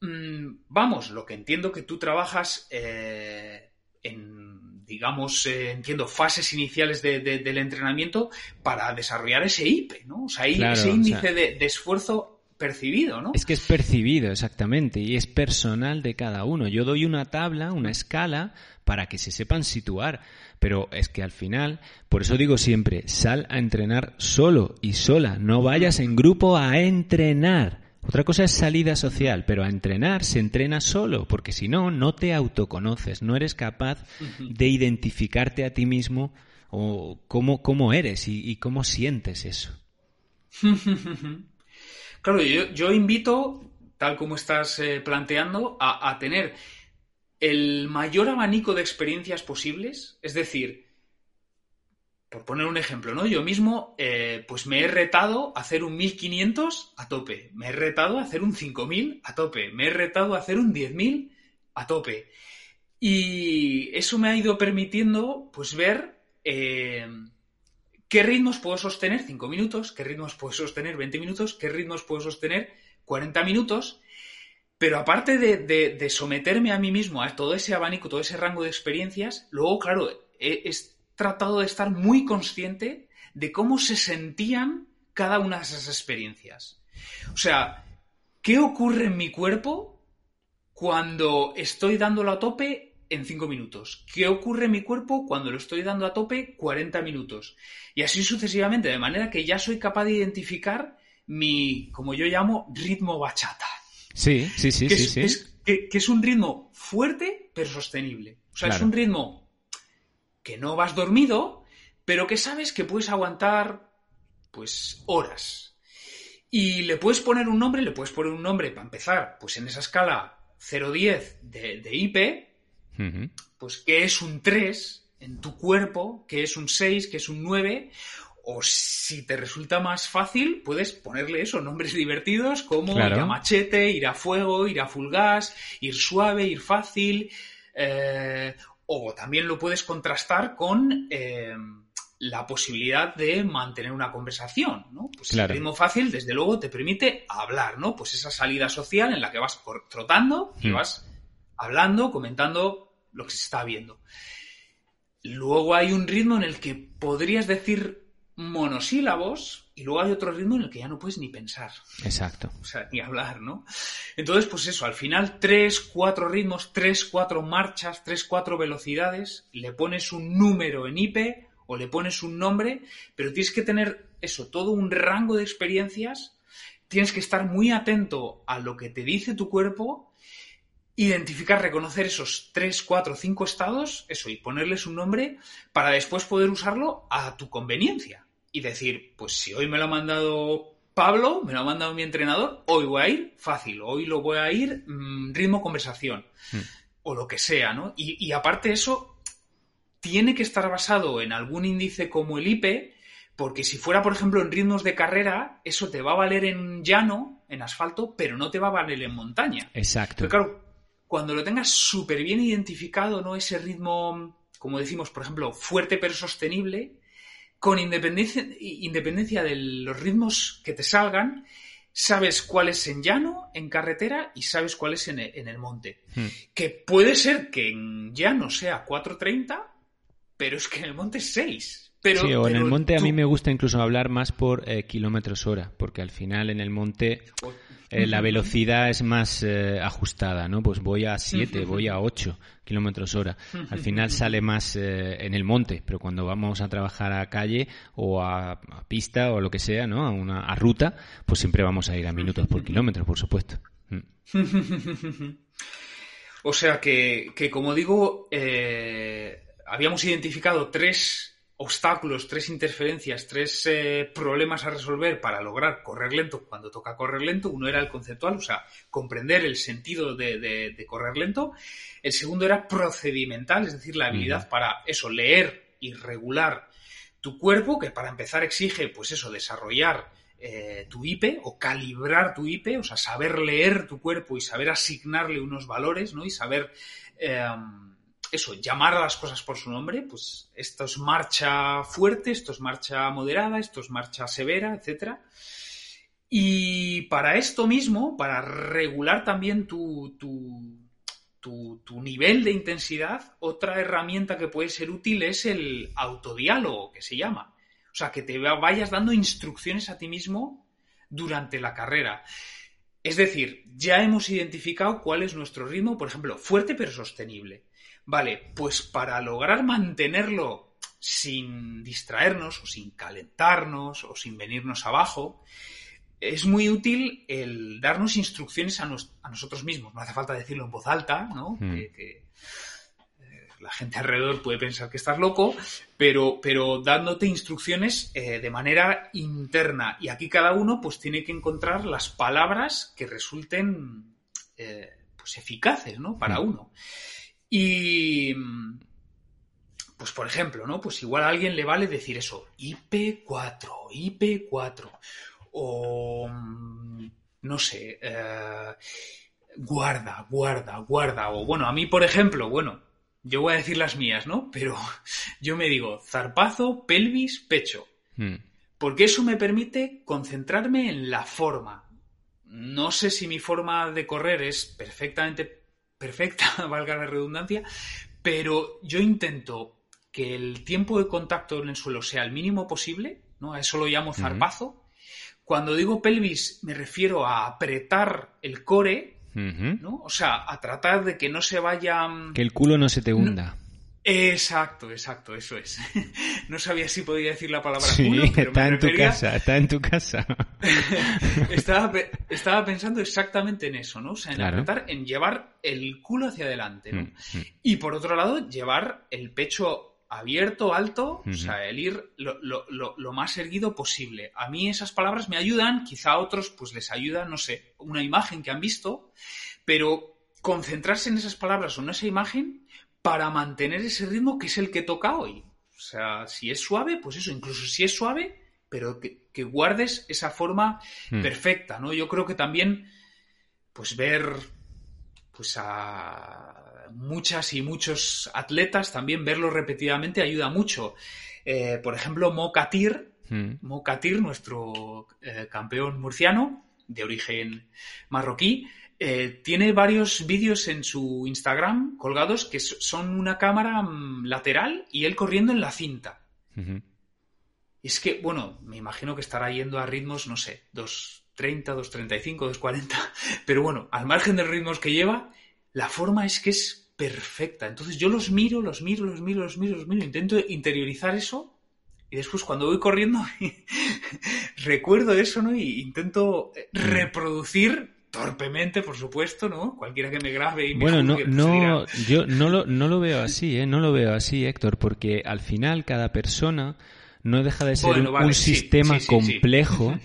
Mm, vamos, lo que entiendo que tú trabajas eh, en, digamos, eh, entiendo, fases iniciales de, de, del entrenamiento para desarrollar ese IP, ¿no? O sea, claro, ese índice o sea... de, de, esfuerzo percibido, ¿no? Es que es percibido, exactamente, y es personal de cada uno. Yo doy una tabla, una escala, para que se sepan situar, pero es que al final, por eso digo siempre, sal a entrenar solo y sola, no vayas en grupo a entrenar. Otra cosa es salida social, pero a entrenar se entrena solo, porque si no, no te autoconoces, no eres capaz de identificarte a ti mismo o cómo, cómo eres y, y cómo sientes eso. Claro, yo, invito, tal como estás eh, planteando, a, tener el mayor abanico de experiencias posibles. Es decir, por poner un ejemplo, ¿no? Yo mismo, eh, pues me he retado a hacer un 1500 a tope. Me he retado a hacer un 5000 a tope. Me he retado a hacer un 10000 a tope. Y eso me ha ido permitiendo, pues, ver. Eh, ¿Qué ritmos puedo sostener 5 minutos? ¿Qué ritmos puedo sostener 20 minutos? ¿Qué ritmos puedo sostener 40 minutos? Pero aparte de, someterme a mí mismo a todo ese abanico, todo ese rango de experiencias, luego, claro, he, tratado de estar muy consciente de cómo se sentían cada una de esas experiencias. O sea, ¿qué ocurre en mi cuerpo cuando estoy dándolo a tope en 5 minutos. ¿Qué ocurre en mi cuerpo cuando lo estoy dando a tope 40 minutos? Y así sucesivamente, de manera que ya soy capaz de identificar mi, como yo llamo, ritmo bachata. Sí, sí, sí, que sí. Es, que, es un ritmo fuerte pero sostenible. O sea, es un ritmo que no vas dormido, pero que sabes que puedes aguantar, pues, horas. Y le puedes poner un nombre, le puedes poner un nombre para empezar, pues en esa escala 0-10 de, de IP, pues que es un 3 en tu cuerpo, que es un 6, que es un 9, o si te resulta más fácil, puedes ponerle eso, nombres divertidos como ir a machete, ir a fuego, ir a full gas, ir suave, ir fácil, eh, o también lo puedes contrastar con eh, la posibilidad de mantener una conversación, ¿no? Pues el ritmo fácil, desde luego, te permite hablar, ¿no? Pues esa salida social en la que vas trotando y mm. vas hablando, comentando lo que se está viendo. Luego hay un ritmo en el que podrías decir monosílabos y luego hay otro ritmo en el que ya no puedes ni pensar. Exacto. O sea, ni hablar, ¿no? Entonces, pues eso, al final tres, cuatro ritmos, tres, cuatro marchas, tres, cuatro velocidades, le pones un número en IP o le pones un nombre, pero tienes que tener eso, todo un rango de experiencias, tienes que estar muy atento a lo que te dice tu cuerpo identificar, reconocer esos tres, cuatro, cinco estados, eso, y ponerles un nombre para después poder usarlo a tu conveniencia. Y decir, pues si hoy me lo ha mandado Pablo, me lo ha mandado mi entrenador, hoy voy a ir fácil, hoy lo voy a ir mm, ritmo conversación, hmm. o lo que sea, ¿no? Y, y aparte eso, tiene que estar basado en algún índice como el IP, porque si fuera, por ejemplo, en ritmos de carrera, eso te va a valer en llano, en asfalto, pero no te va a valer en montaña. Exacto. Pero claro, cuando lo tengas súper bien identificado, ¿no? Ese ritmo, como decimos, por ejemplo, fuerte pero sostenible, con independencia, independencia de los ritmos que te salgan, sabes cuál es en llano, en carretera y sabes cuál es en el, monte. Hmm. Que puede ser que en llano sea 4.30, pero es que en el monte es 6 sí, o en el monte a mí me gusta incluso hablar más por eh, kilómetros hora, porque al final en el monte eh, la velocidad es más eh, ajustada, ¿no? Pues voy a 7, voy a 8 kilómetros hora. Al final sale más en el monte, pero cuando vamos a trabajar a calle o a, pista o lo que sea, ¿no? A una a ruta, pues siempre vamos a ir a minutos por kilómetro, por supuesto. Mm. o sea que, que como digo, habíamos identificado tres obstáculos, tres interferencias, tres eh, problemas a resolver para lograr correr lento cuando toca correr lento. Uno era el conceptual, o sea, comprender el sentido de, correr lento. El segundo era procedimental, es decir, la habilidad para eso, leer y regular tu cuerpo, que para empezar exige, pues eso, desarrollar eh, tu IP o calibrar tu IP, o sea, saber leer tu cuerpo y saber asignarle unos valores, ¿no? Y saber... Em, eso, llamar a las cosas por su nombre, pues esto es marcha fuerte, esto es marcha moderada, esto es marcha severa, etc. Y para esto mismo, para regular también tu, tu, tu, nivel de intensidad, otra herramienta que puede ser útil es el autodiálogo, que se llama. O sea, que te vayas dando instrucciones a ti mismo durante la carrera. Es decir, ya hemos identificado cuál es nuestro ritmo, por ejemplo, fuerte pero sostenible. Vale, pues para lograr mantenerlo sin distraernos o sin calentarnos o sin venirnos abajo, es muy útil el darnos instrucciones a, nosotros mismos. No hace falta decirlo en voz alta, ¿no? Hmm. Que, eh, la gente alrededor puede pensar que estás loco, pero, pero dándote instrucciones eh, de manera interna. Y aquí cada uno pues tiene que encontrar las palabras que resulten eh, pues eficaces, ¿no? Para hmm. uno. Y pues por ejemplo, ¿no? Pues igual a alguien le vale decir eso, IP4, IP4 o mm, no sé, eh, guarda, guarda, guarda. O bueno, a mí, por ejemplo, bueno, yo voy a decir las mías, ¿no? Pero yo me digo zarpazo, pelvis, pecho. Hmm. Porque eso me permite concentrarme en la forma. No sé si mi forma de correr es perfectamente perfecta, valga la redundancia, pero yo intento que el tiempo de contacto en el suelo sea el mínimo posible, ¿no? A eso lo llamo zarpazo. Cuando digo pelvis me refiero a apretar el core, ¿no? O sea, a tratar de que no se vaya... Mm, que el culo no se te hunda. Exacto, exacto, eso es. no sabía si podía decir la palabra sí, está en tu casa, está en tu casa. estaba, pensando exactamente en eso, ¿no? O sea, en apretar, en llevar el culo hacia adelante, ¿no? Mm, mm. Y por otro lado, llevar el pecho abierto, alto, o sea, el ir lo, más erguido posible. A mí esas palabras me ayudan, quizá a otros pues les ayuda, no sé, una imagen que han visto, pero concentrarse en esas palabras o en esa imagen para mantener ese ritmo que es el que toca hoy. O sea, si es suave, pues eso, incluso si es suave, pero que, guardes esa forma hmm. perfecta, ¿no? Yo creo que también, pues ver, pues a muchas y muchos atletas, también verlo repetidamente ayuda mucho. Eh, por ejemplo, Mo Katir, hmm. Mo nuestro eh, campeón murciano de origen marroquí, eh, tiene varios vídeos en su Instagram colgados que son una cámara mm, lateral y él corriendo en la cinta. Es que, bueno, me imagino que estará yendo a ritmos, no sé, 2.30, 2.35, 2.40, pero bueno, al margen de los ritmos que lleva, la forma es que es perfecta. Entonces yo los miro, los miro, los miro, los miro, los miro, intento interiorizar eso y después cuando voy corriendo recuerdo eso, ¿no? Y intento eh, reproducir torpemente, por supuesto, ¿no? Cualquiera que me grabe y me Bueno, no, no, yo no lo, no lo veo así, ¿eh? No lo veo así, Héctor, porque al final cada persona no deja de ser un, sistema complejo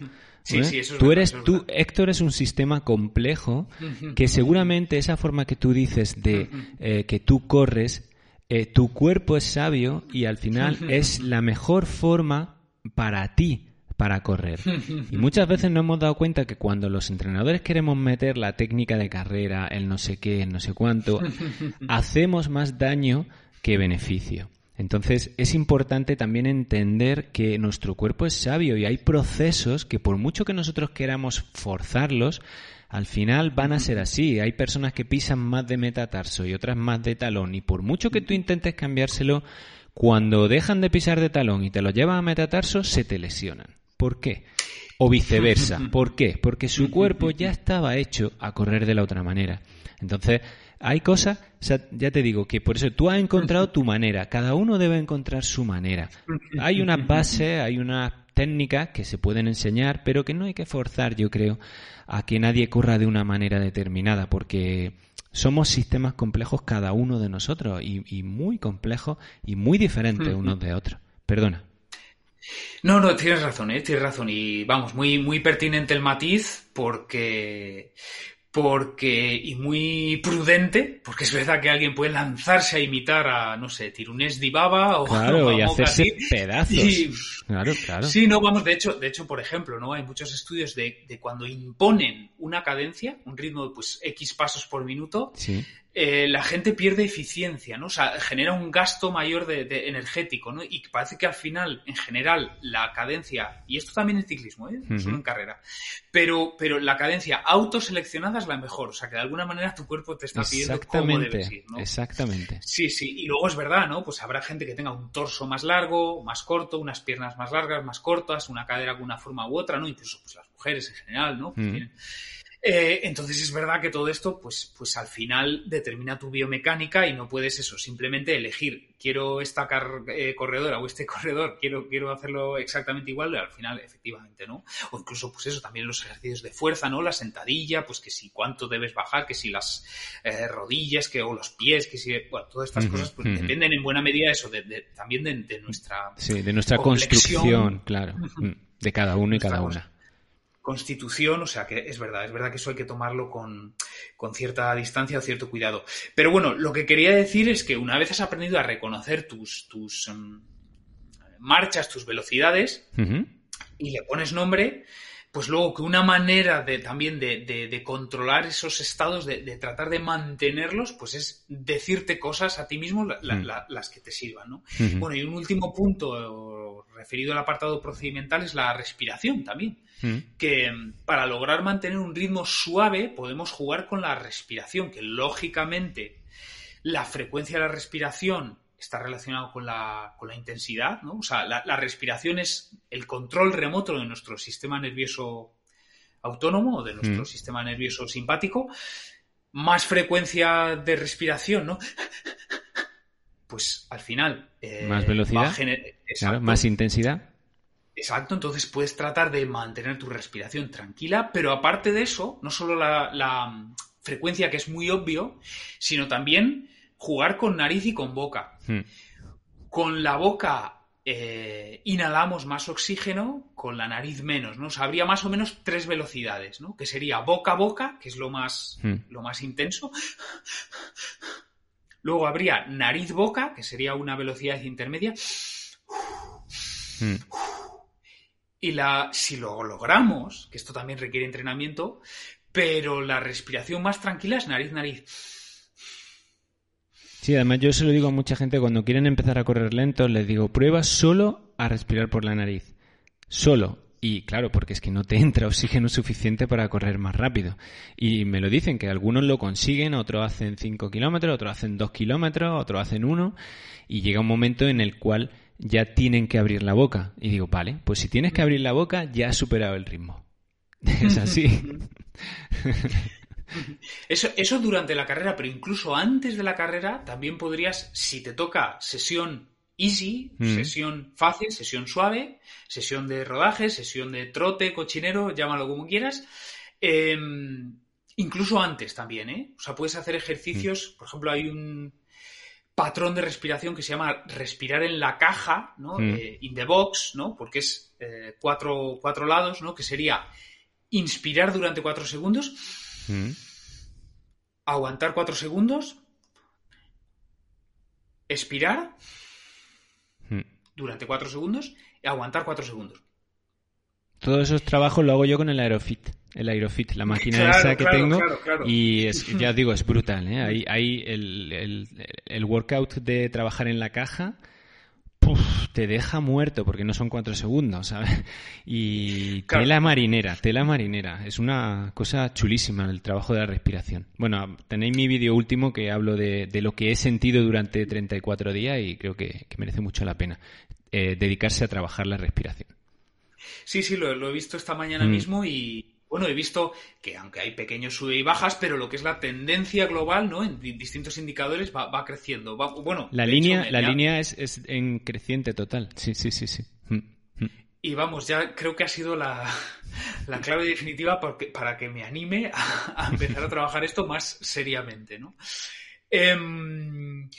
¿Eh? tú eres, tú, Héctor es un sistema complejo que seguramente esa forma que tú dices de eh, que tú corres, eh, tu cuerpo es sabio y al final es la mejor forma para ti para correr. Y muchas veces nos hemos dado cuenta que cuando los entrenadores queremos meter la técnica de carrera, el no sé qué, el no sé cuánto, hacemos más daño que beneficio. Entonces es importante también entender que nuestro cuerpo es sabio y hay procesos que por mucho que nosotros queramos forzarlos, al final van a ser así. Hay personas que pisan más de metatarso y otras más de talón y por mucho que tú intentes cambiárselo, cuando dejan de pisar de talón y te lo llevan a metatarso, se te lesionan. ¿Por qué? O viceversa. ¿Por qué? Porque su cuerpo ya estaba hecho a correr de la otra manera. Entonces, hay cosas, ya te digo, que por eso tú has encontrado tu manera, cada uno debe encontrar su manera. Hay una base, hay unas técnicas que se pueden enseñar, pero que no hay que forzar, yo creo, a que nadie corra de una manera determinada, porque somos sistemas complejos cada uno de nosotros y, muy complejos y muy diferentes unos de otros. Perdona. No, no, tienes razón, ¿eh? tienes razón. Y vamos, muy, muy pertinente el matiz porque, porque y muy prudente, porque es verdad que alguien puede lanzarse a imitar a, no sé, Tirunés Dibaba o claro, y hacerse pedazos. claro, claro. Sí, no, vamos, de hecho, de hecho, por ejemplo, ¿no? Hay muchos estudios de, de cuando imponen una cadencia, un ritmo de pues X pasos por minuto, eh, la gente pierde eficiencia, ¿no? O sea, genera un gasto mayor de, energético, ¿no? Y parece que al final, en general, la cadencia, y esto también en ciclismo, ¿eh? Solo en carrera, pero, pero la cadencia autoseleccionada es la mejor, o sea, que de alguna manera tu cuerpo te está pidiendo cómo debes ir, ¿no? Exactamente. Sí, sí, y luego es verdad, ¿no? Pues habrá gente que tenga un torso más largo, más corto, unas piernas más largas, más cortas, una cadera con una forma u otra, ¿no? Incluso pues, las mujeres en general, ¿no? Eh, entonces es verdad que todo esto, pues, pues al final determina tu biomecánica y no puedes eso, simplemente elegir, quiero esta eh, corredora o este corredor, quiero, quiero hacerlo exactamente igual, y al final efectivamente, ¿no? O incluso, pues eso, también los ejercicios de fuerza, ¿no? La sentadilla, pues que si cuánto debes bajar, que si las eh, rodillas, que o los pies, que si, bueno, todas estas cosas, pues dependen en buena medida eso, de, también de, nuestra... Sí, de nuestra construcción, claro, mm, de cada uno y cada una constitución, o sea que es verdad, es verdad que eso hay que tomarlo con, cierta distancia o cierto cuidado. Pero bueno, lo que quería decir es que una vez has aprendido a reconocer tus, tus em, marchas, tus velocidades, y le pones nombre, pues luego que una manera de también de, controlar esos estados, de, tratar de mantenerlos, pues es decirte cosas a ti mismo las que te sirvan, ¿no? Bueno, y un último punto referido al apartado procedimental es la respiración también. Mm. que para lograr mantener un ritmo suave podemos jugar con la respiración, que lógicamente la frecuencia de la respiración está relacionado con la, con la intensidad, ¿no? O sea, la, respiración es el control remoto de nuestro sistema nervioso autónomo o de nuestro mm. sistema nervioso simpático. Más frecuencia de respiración, ¿no? Pues al final. Eh, más velocidad. más intensidad. Exacto, entonces puedes tratar de mantener tu respiración tranquila, pero aparte de eso, no solo la, mm, frecuencia que es muy obvio, sino también jugar con nariz y con boca. Hmm. Con la boca eh, inhalamos más oxígeno, con la nariz menos, ¿no? O habría más o menos tres velocidades, ¿no? Que sería boca a boca, que es lo más, hmm. lo más intenso. Luego habría nariz-boca, que sería una velocidad intermedia. Hmm. Y la, si lo logramos, que esto también requiere entrenamiento, pero la respiración más tranquila es nariz-nariz. Sí, además yo se lo digo a mucha gente cuando quieren empezar a correr lento, les digo, prueba solo a respirar por la nariz. Solo. Y claro, porque es que no te entra oxígeno suficiente para correr más rápido. Y me lo dicen que algunos lo consiguen, otros hacen 5 kilómetros, otros hacen 2 kilómetros, otros hacen 1. Y llega un momento en el cual ya tienen que abrir la boca. Y digo, vale, pues si tienes que abrir la boca, ya has superado el ritmo. es así. Eso, eso durante la carrera, pero incluso antes de la carrera también podrías, si te toca sesión easy, mm. sesión fácil, sesión suave, sesión de rodaje, sesión de trote, cochinero, llámalo como quieras. Em, incluso antes también, ¿eh? O sea, puedes hacer ejercicios, mm. por ejemplo, hay un, patrón de respiración que se llama respirar en la caja, ¿no? Mm. Eh, in the box, ¿no? Porque es eh, cuatro, lados, ¿no? Que sería inspirar durante cuatro segundos, mm. aguantar cuatro segundos, expirar mm. durante cuatro segundos y aguantar cuatro segundos. Todos esos trabajos lo hago yo con el Aerofit el Aerofit, la máquina esa que tengo. y es, ya digo, es brutal. ¿eh? Ahí, ahí el, el, workout de trabajar en la caja te deja muerto porque no son cuatro segundos, ¿sabes? Y tela marinera, tela marinera. Es una cosa chulísima el trabajo de la respiración. Bueno, tenéis mi vídeo último que hablo de, de, lo que he sentido durante 34 días y creo que, merece mucho la pena eh, dedicarse a trabajar la respiración. Sí, sí, lo, he visto esta mañana mm. mismo y, bueno, he visto que aunque hay pequeños sube y bajas, pero lo que es la tendencia global, ¿no? En distintos indicadores va, creciendo. bueno, la línea, la línea es, en creciente total. Sí, sí, sí, sí. Mm, mm. Y vamos, ya creo que ha sido la, clave definitiva para que me anime a, empezar a trabajar esto más seriamente, ¿no? Em,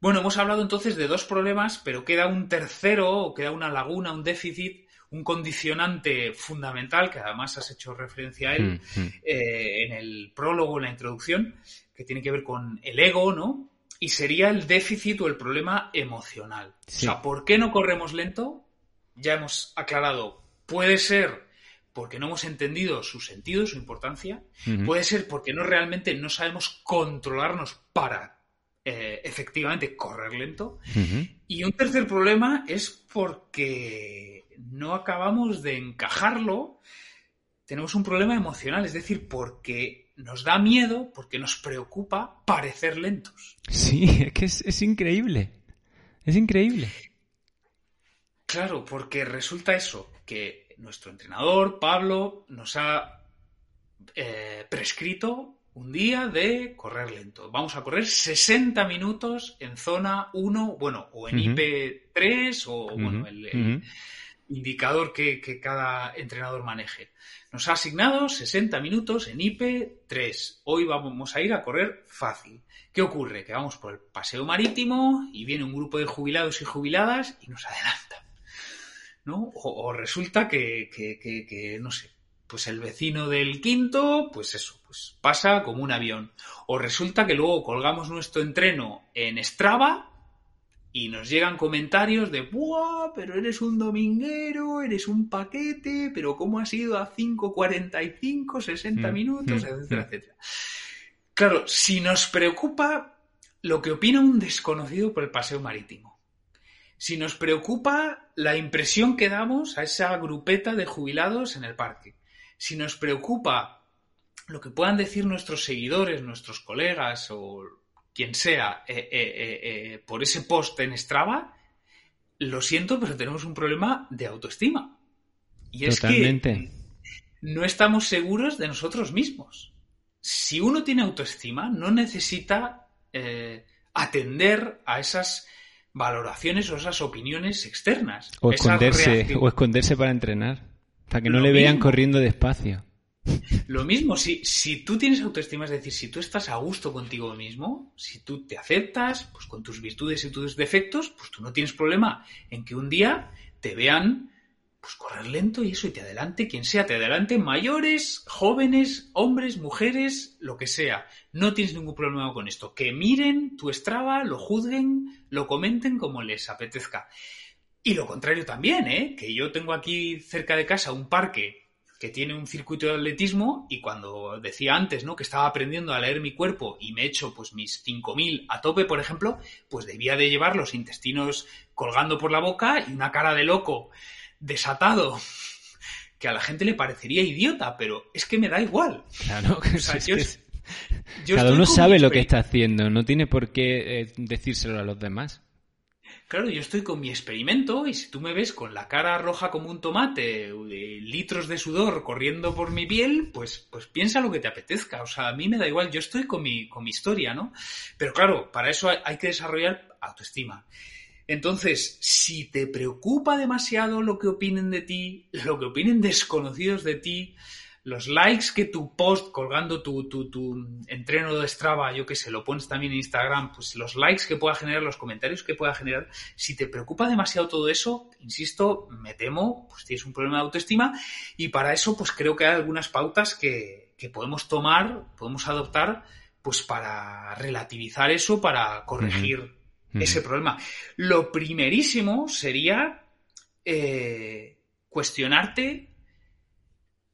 bueno, hemos hablado entonces de dos problemas, pero queda un tercero, o queda una laguna, un déficit un condicionante fundamental, que además has hecho referencia a él mm, mm. Eh, en el prólogo, en la introducción, que tiene que ver con el ego, ¿no? Y sería el déficit o el problema emocional. O sea, ¿por qué no corremos lento? Ya hemos aclarado, puede ser porque no hemos entendido su sentido, su importancia. Puede ser porque no realmente no sabemos controlarnos para eh, efectivamente correr lento. Y un tercer problema es porque no acabamos de encajarlo. Tenemos un problema emocional, es decir, porque nos da miedo, porque nos preocupa parecer lentos. Sí, es que es increíble. Es increíble. Claro, porque resulta eso, que nuestro entrenador, Pablo, nos ha eh, prescrito un día de correr lento. Vamos a correr 60 minutos en zona 1, bueno, o en IP3, o bueno, el, indicador que, que, cada entrenador maneje. Nos ha asignado 60 minutos en IP3. Hoy vamos a ir a correr fácil. ¿Qué ocurre? Que vamos por el paseo marítimo y viene un grupo de jubilados y jubiladas y nos adelantan. ¿no? O, resulta que, no sé, pues el vecino del quinto, pues eso, pues pasa como un avión. O resulta que luego colgamos nuestro entreno en Strava y nos llegan comentarios de, ¡buah! Pero eres un dominguero, eres un paquete, pero ¿cómo has ido a 5.45, 60 mm, minutos, mm, etcétera, mm. etcétera? Claro, si nos preocupa lo que opina un desconocido por el paseo marítimo, si nos preocupa la impresión que damos a esa grupeta de jubilados en el parque, si nos preocupa lo que puedan decir nuestros seguidores, nuestros colegas o quien sea eh, eh, eh, por ese post en Strava, lo siento, pero tenemos un problema de autoestima. Y es que no estamos seguros de nosotros mismos. Si uno tiene autoestima, no necesita atender a esas valoraciones o esas opiniones externas. O esconderse, o esconderse para entrenar, para que no le vean corriendo despacio. Lo mismo, si, si tú tienes autoestima, es decir, si tú estás a gusto contigo mismo, si tú te aceptas, pues con tus virtudes y tus defectos, pues tú no tienes problema en que un día te vean pues correr lento y eso, y te adelante quien sea, te adelante mayores, jóvenes, hombres, mujeres, lo que sea. No tienes ningún problema con esto. Que miren tu Strava, lo juzguen, lo comenten como les apetezca. Y lo contrario también, ¿eh? Que yo tengo aquí cerca de casa un parque que tiene un circuito de atletismo y cuando decía antes, ¿no? Que estaba aprendiendo a leer mi cuerpo y me he hecho pues mis 5000 a tope, por ejemplo, pues debía de llevar los intestinos colgando por la boca y una cara de loco desatado que a la gente le parecería idiota, pero es que me da igual. Claro, cada uno sabe lo que está haciendo, no tiene por qué eh, decírselo a los demás. Claro, yo estoy con mi experimento y si tú me ves con la cara roja como un tomate, litros de sudor corriendo por mi piel, pues, pues piensa lo que te apetezca. O sea, a mí me da igual, yo estoy con mi, con mi historia, ¿no? Pero claro, para eso hay que desarrollar autoestima. Entonces, si te preocupa demasiado lo que opinen de ti, lo que opinen desconocidos de ti, los likes que tu post colgando tu, tu, tu entreno de Strava, yo que sé, lo pones también en Instagram, pues los likes que pueda generar, los comentarios que pueda generar, si te preocupa demasiado todo eso, insisto, me temo, pues tienes un problema de autoestima y para eso pues creo que hay algunas pautas que, que podemos tomar, podemos adoptar, pues para relativizar eso, para corregir ese problema. Lo primerísimo sería eh, cuestionarte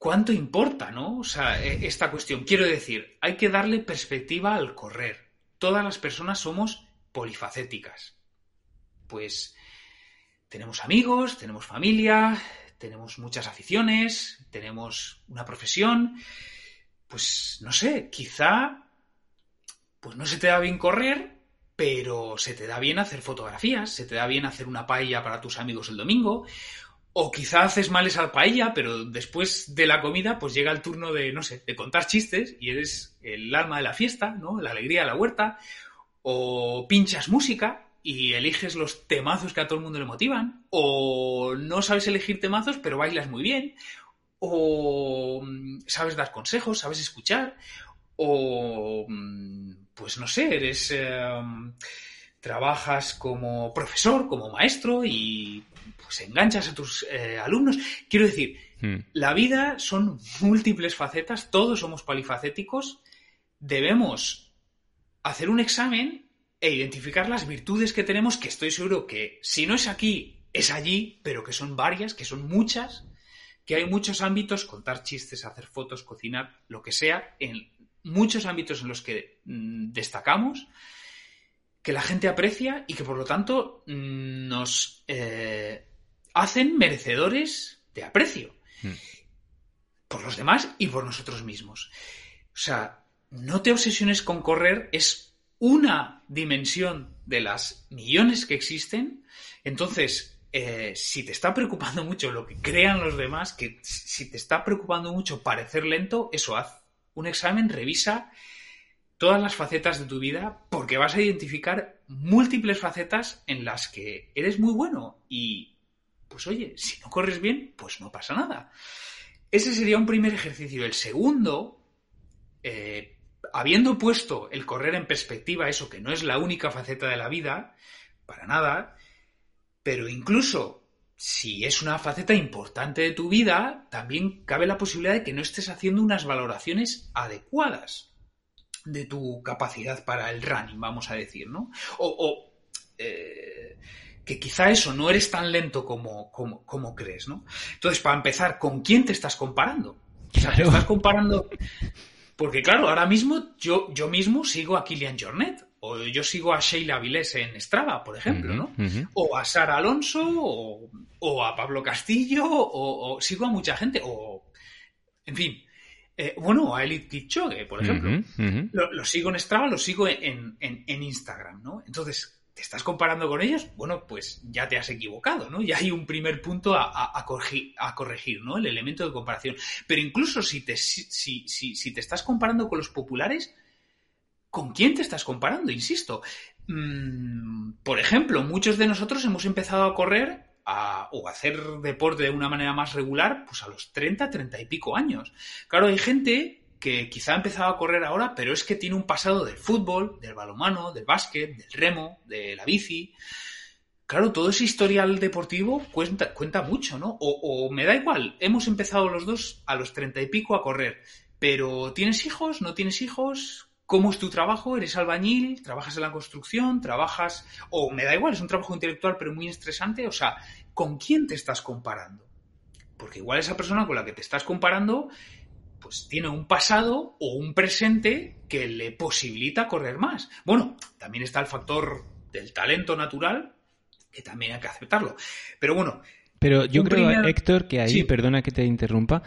cuánto importa, ¿no? O sea, e, esta cuestión. Quiero decir, hay que darle perspectiva al correr. Todas las personas somos polifacéticas. Pues tenemos amigos, tenemos familia, tenemos muchas aficiones, tenemos una profesión. Pues no sé, quizá pues no se te da bien correr, pero se te da bien hacer fotografías, se te da bien hacer una paella para tus amigos el domingo, o quizá haces mal esa paella, pero después de la comida, pues llega el turno de, no sé, de contar chistes y eres el alma de la fiesta, ¿no? La alegría de la huerta, o pinchas música y eliges los temazos que a todo el mundo le motivan, o no sabes elegir temazos, pero bailas muy bien, o mm, sabes dar consejos, sabes escuchar, o mm, pues no sé, eres... Em, trabajas como profesor, como maestro y pues enganchas a tus eh, alumnos. Quiero decir, hmm. la vida son múltiples facetas, todos somos polifacéticos, debemos hacer un examen e identificar las virtudes que tenemos, que estoy seguro que si no es aquí, es allí, pero que son varias, que son muchas, que hay muchos ámbitos, contar chistes, hacer fotos, cocinar, lo que sea, en muchos ámbitos en los que mm, destacamos, que la gente aprecia y que por lo tanto mm, nos eh, hacen merecedores de aprecio. Hmm. Por los demás y por nosotros mismos. O sea, no te obsesiones con correr, es una dimensión de las millones que existen. Entonces, eh, si te está preocupando mucho lo que crean los demás, que si te está preocupando mucho parecer lento, eso haz un examen, revisa todas las facetas de tu vida porque vas a identificar múltiples facetas en las que eres muy bueno y pues oye, si no corres bien, pues no pasa nada. Ese sería un primer ejercicio. El segundo, eh, habiendo puesto el correr en perspectiva, eso que no es la única faceta de la vida, para nada, pero incluso si es una faceta importante de tu vida, también cabe la posibilidad de que no estés haciendo unas valoraciones adecuadas de tu capacidad para el running, vamos a decir, ¿no? O, eh, que quizá eso no eres tan lento como, como, crees, ¿no? Entonces, para empezar, ¿con quién te estás comparando? O sea, te estás comparando. Porque, claro, ahora mismo yo, yo mismo sigo a Kilian Jornet o yo sigo a Sheila Vilés en Strava, por ejemplo, ¿no? O a Sara Alonso, o, a Pablo Castillo, o, sigo a mucha gente, o, en fin, eh, bueno, a Elite Kipchoge, por ejemplo. Lo, sigo en Strava, lo sigo en, Instagram, ¿no? Entonces, ¿te estás comparando con ellos? Bueno, pues ya te has equivocado, ¿no? Ya hay un primer punto a, corregir, a corregir, ¿no? El elemento de comparación. Pero incluso si te, si, si te estás comparando con los populares, ¿con quién te estás comparando? Insisto. Mm, por ejemplo, muchos de nosotros hemos empezado a correr o hacer deporte de una manera más regular, pues a los 30, 30 y pico años. Claro, hay gente que quizá ha empezado a correr ahora, pero es que tiene un pasado del fútbol, del balonmano, del básquet, del remo, de la bici. Claro, todo ese historial deportivo cuenta, cuenta mucho, ¿no? O, o me da igual, hemos empezado los dos a los 30 y pico a correr, pero ¿tienes hijos? ¿No tienes hijos? ¿Cómo es tu trabajo? ¿Eres albañil? ¿Trabajas en la construcción? ¿Trabajas...? O me da igual, es un trabajo intelectual pero muy estresante. O sea, ¿con quién te estás comparando? Porque igual esa persona con la que te estás comparando pues tiene un pasado o un presente que le posibilita correr más. Bueno, también está el factor del talento natural, que también hay que aceptarlo. Pero bueno. Pero yo creo, Héctor, que ahí, perdona que te interrumpa,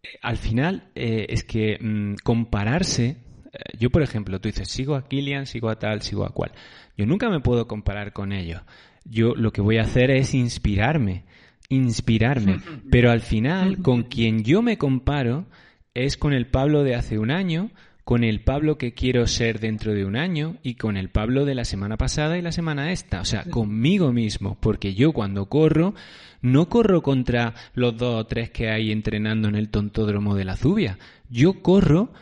eh, al final eh, es que mm, compararse eh, yo, por ejemplo, tú dices, sigo a Kilian, sigo a tal, sigo a cual. Yo nunca me puedo comparar con ellos. Yo lo que voy a hacer es inspirarme, inspirarme. Pero al final, con quien yo me comparo es con el Pablo de hace un año, con el Pablo que quiero ser dentro de un año y con el Pablo de la semana pasada y la semana esta. O sea, conmigo mismo. Porque yo cuando corro, no corro contra los dos o tres que hay entrenando en el tontódromo de la Zubia. Yo corro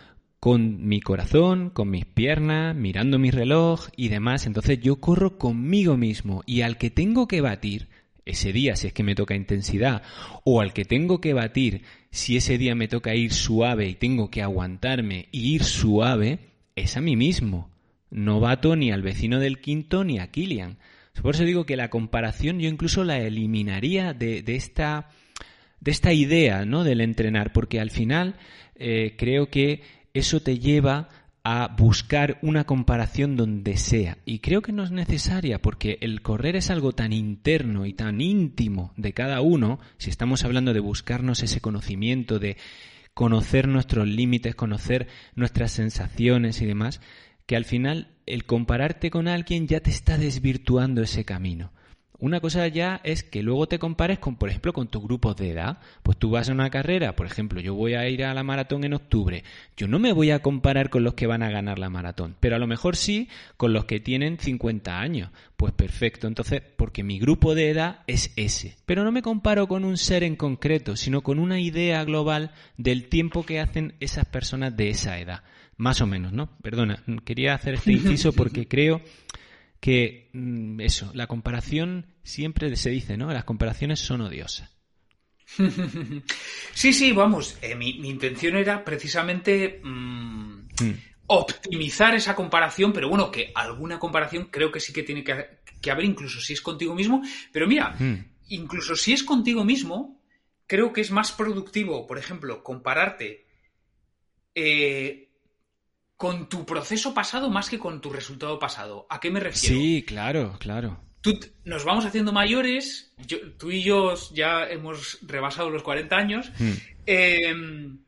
con mi corazón, con mis piernas, mirando mi reloj y demás. Entonces yo corro conmigo mismo y al que tengo que batir ese día si es que me toca intensidad o al que tengo que batir si ese día me toca ir suave y tengo que aguantarme y ir suave, es a mí mismo. No bato ni al vecino del quinto ni a Kilian. Por eso digo que la comparación yo incluso la eliminaría de, de esta de esta idea ¿no? del entrenar, porque al final eh, creo que eso te lleva a buscar una comparación donde sea. Y creo que no es necesaria porque el correr es algo tan interno y tan íntimo de cada uno, si estamos hablando de buscarnos ese conocimiento, de conocer nuestros límites, conocer nuestras sensaciones y demás, que al final el compararte con alguien ya te está desvirtuando ese camino. Una cosa ya es que luego te compares con, por ejemplo, con tus grupos de edad. Pues tú vas a una carrera, por ejemplo, yo voy a ir a la maratón en octubre. Yo no me voy a comparar con los que van a ganar la maratón, pero a lo mejor sí con los que tienen 50 años. Pues perfecto, entonces, porque mi grupo de edad es ese. Pero no me comparo con un ser en concreto, sino con una idea global del tiempo que hacen esas personas de esa edad. Más o menos, ¿no? Perdona, quería hacer este inciso porque creo que mm, eso, la comparación siempre se dice, ¿no? Las comparaciones son odiosas. Sí, sí, vamos. Eh, mi, intención era precisamente mm, mm. optimizar esa comparación, pero bueno, que alguna comparación creo que sí que tiene que, haber, incluso si es contigo mismo. Pero mira, incluso si es contigo mismo, creo que es más productivo, por ejemplo, compararte eh, con tu proceso pasado más que con tu resultado pasado. ¿A qué me refiero? Sí, claro, claro. Tú, nos vamos haciendo mayores, tú y yo ya hemos rebasado los 40 años. Em,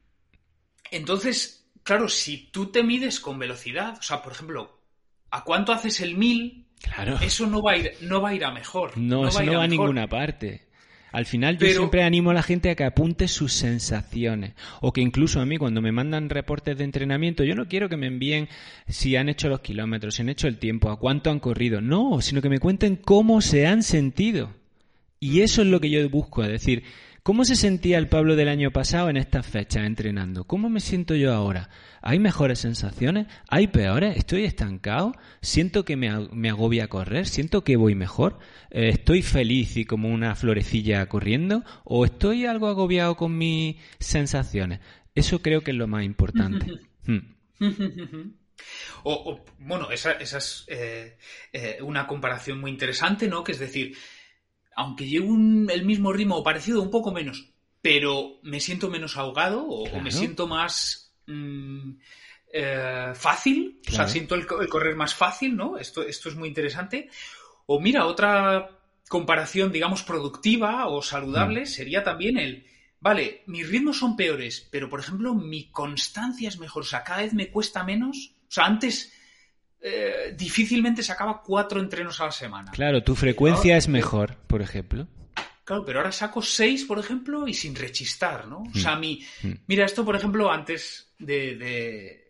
entonces, claro, si tú te mides con velocidad, o sea, por ejemplo, ¿a cuánto haces el 1000? Claro. Eso no va a ir, no va a, ir a mejor. No, eso a ir no va a ninguna parte. Al final yo siempre animo a la gente a que apunte sus sensaciones. O que incluso a mí cuando me mandan reportes de entrenamiento, yo no quiero que me envíen si han hecho los kilómetros, si han hecho el tiempo, a cuánto han corrido. No, sino que me cuenten cómo se han sentido. Y eso es lo que yo busco, es decir, ¿cómo se sentía el Pablo del año pasado en estas fechas entrenando? ¿Cómo me siento yo ahora? ¿Hay mejores sensaciones? ¿Hay peores? ¿Estoy estancado? ¿Siento que me, ag- me agobia correr? ¿Siento que voy mejor? Eh, ¿Estoy feliz y como una florecilla corriendo? ¿O estoy algo agobiado con mis sensaciones? Eso creo que es lo más importante. Hmm. O, o, bueno, esa, esa es eh, eh, una comparación muy interesante, ¿no? Que es decir, aunque llevo un- el mismo ritmo o parecido, un poco menos, pero me siento menos ahogado o, o me siento más mm, eh, fácil, o sea, siento el correr más fácil, ¿no? Esto, esto es muy interesante. O mira, otra comparación, digamos, productiva o saludable Mm. sería también el, vale, mis ritmos son peores, pero por ejemplo, mi constancia es mejor, o sea, cada vez me cuesta menos. O sea, antes eh, difícilmente sacaba cuatro entrenos a la semana. Claro, tu frecuencia Ahora- es mejor, por ejemplo. Claro, pero ahora saco seis, por ejemplo, y sin rechistar, ¿no? O sea, mi. Mm. Mira, esto, por ejemplo, antes de, de-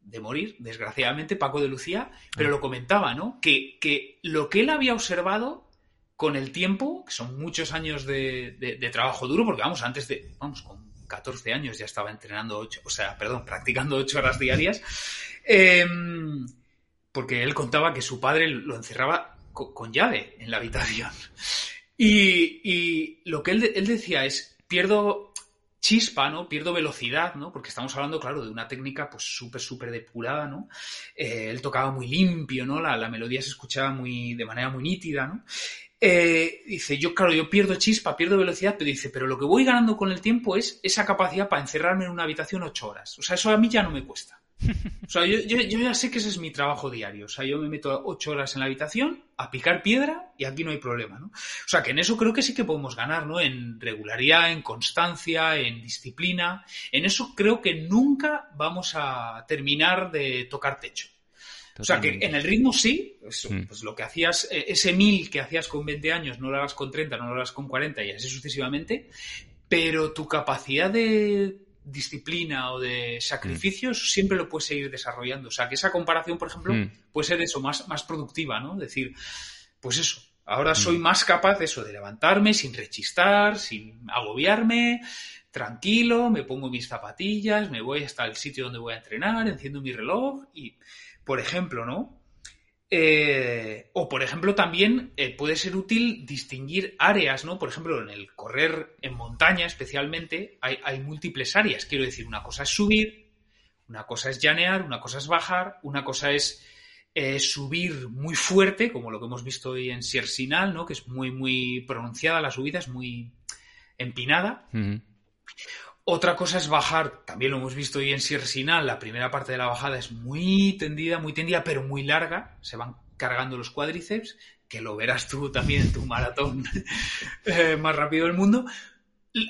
de morir, desgraciadamente, Paco de Lucía, pero Ah. lo comentaba, ¿no? Que, que lo que él había observado con el tiempo, que son muchos años de, de- de trabajo duro, porque vamos, antes de. Vamos, con 14 años ya estaba entrenando ocho, o sea, perdón, practicando ocho horas diarias. em, porque él contaba que su padre lo encerraba co- con, llave en la habitación. Y, lo que él decía es, pierdo chispa, ¿no? Pierdo velocidad, ¿no? Porque estamos hablando, claro, de una técnica pues súper, súper depurada, ¿no? Eh, él tocaba muy limpio, ¿no? La, la melodía se escuchaba muy, de manera muy nítida, ¿no? Eh, dice, yo, claro, yo pierdo chispa, pierdo velocidad, pero dice, pero lo que voy ganando con el tiempo es esa capacidad para encerrarme en una habitación ocho horas. O sea, eso a mí ya no me cuesta. O sea, yo, yo- yo ya sé que ese es mi trabajo diario. O sea, yo me meto ocho horas en la habitación a picar piedra y aquí no hay problema, ¿no? O sea, que en eso creo que sí que podemos ganar, ¿no? En regularidad, en constancia, en disciplina. En eso creo que nunca vamos a terminar de tocar techo. O sea, que en el ritmo sí, pues, Mm. pues lo que hacías, eh, ese mil que hacías con 20 años, no lo hagas con 30, no lo hagas con 40 y así sucesivamente, pero tu capacidad de disciplina o de sacrificio eso siempre lo puedes seguir desarrollando. O sea, que esa comparación, por ejemplo, Mm. puede ser eso, más, más productiva, ¿no? Decir, pues eso, ahora soy más capaz de eso, de levantarme sin rechistar, sin agobiarme, tranquilo, me pongo mis zapatillas, me voy hasta el sitio donde voy a entrenar, enciendo mi reloj y, por ejemplo, ¿no? Eh, o, por ejemplo, también eh, puede ser útil distinguir áreas, ¿no? Por ejemplo, en el correr en montaña, especialmente, hay, múltiples áreas. Quiero decir, una cosa es subir, una cosa es llanear, una cosa es bajar, una cosa es eh, subir muy fuerte, como lo que hemos visto hoy en Siersinal, ¿no? Que es muy, muy pronunciada la subida, es muy empinada. Ujú. Otra cosa es bajar, también lo hemos visto hoy en Siersinal, la primera parte de la bajada es muy tendida, muy tendida, pero muy larga, se van cargando los cuádriceps, que lo verás tú también en tu maratón eh, más rápido del mundo.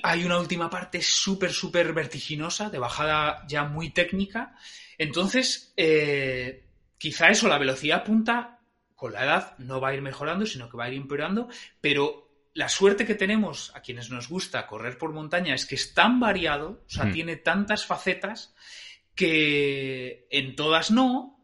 Hay una última parte súper, súper vertiginosa, de bajada ya muy técnica. Entonces, eh, quizá eso, la velocidad punta, con la edad no va a ir mejorando, sino que va a ir empeorando, pero la suerte que tenemos a quienes nos gusta correr por montaña es que es tan variado, o sea, Mm. tiene tantas facetas que en todas no,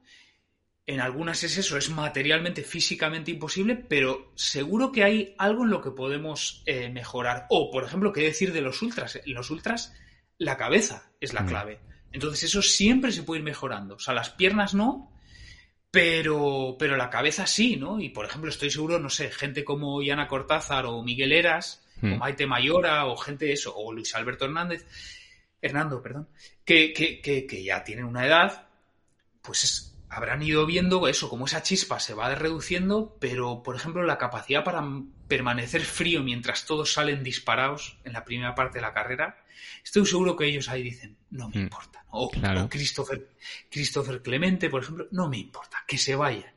en algunas es eso, es materialmente, físicamente imposible, pero seguro que hay algo en lo que podemos eh, mejorar. O, por ejemplo, qué decir de los ultras. En los ultras, la cabeza es la Mm. clave. Entonces, eso siempre se puede ir mejorando. O sea, las piernas no, pero, pero la cabeza sí, ¿no? Y, por ejemplo, estoy seguro, no sé, gente como Yana Cortázar o Miguel Eras, Mm. o Maite Mayora, o gente de eso, o Luis Alberto Hernández, Hernando, perdón, que, que, que, que ya tienen una edad, pues es- habrán ido viendo eso, como esa chispa se va reduciendo, pero por ejemplo la capacidad para permanecer frío mientras todos salen disparados en la primera parte de la carrera, estoy seguro que ellos ahí dicen, no me mm, importa. O, Christopher, Christopher Clemente, por ejemplo, no me importa, que se vayan.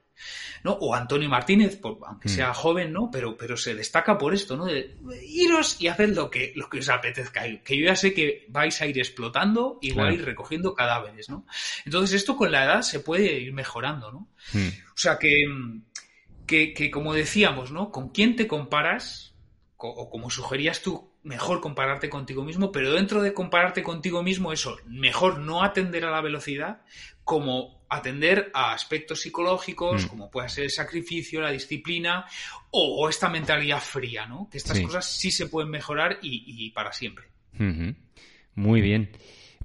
¿no? O Antonio Martínez, aunque sea mm. joven, ¿no? Pero, pero se destaca por esto, ¿no? De iros y haced lo que, lo que os apetezca. Que yo ya sé que vais a ir explotando y vais a ir recogiendo cadáveres, ¿no? Entonces esto con la edad se puede ir mejorando, ¿no? Mm. O sea que, que, que, como decíamos, ¿no? ¿Con quién te comparas? O como sugerías tú, mejor compararte contigo mismo, pero dentro de compararte contigo mismo, eso, mejor no atender a la velocidad, como atender a aspectos psicológicos, mm. como puede ser el sacrificio, la disciplina o, esta mentalidad fría, ¿no? Que estas cosas sí se pueden mejorar y, para siempre. Muy bien.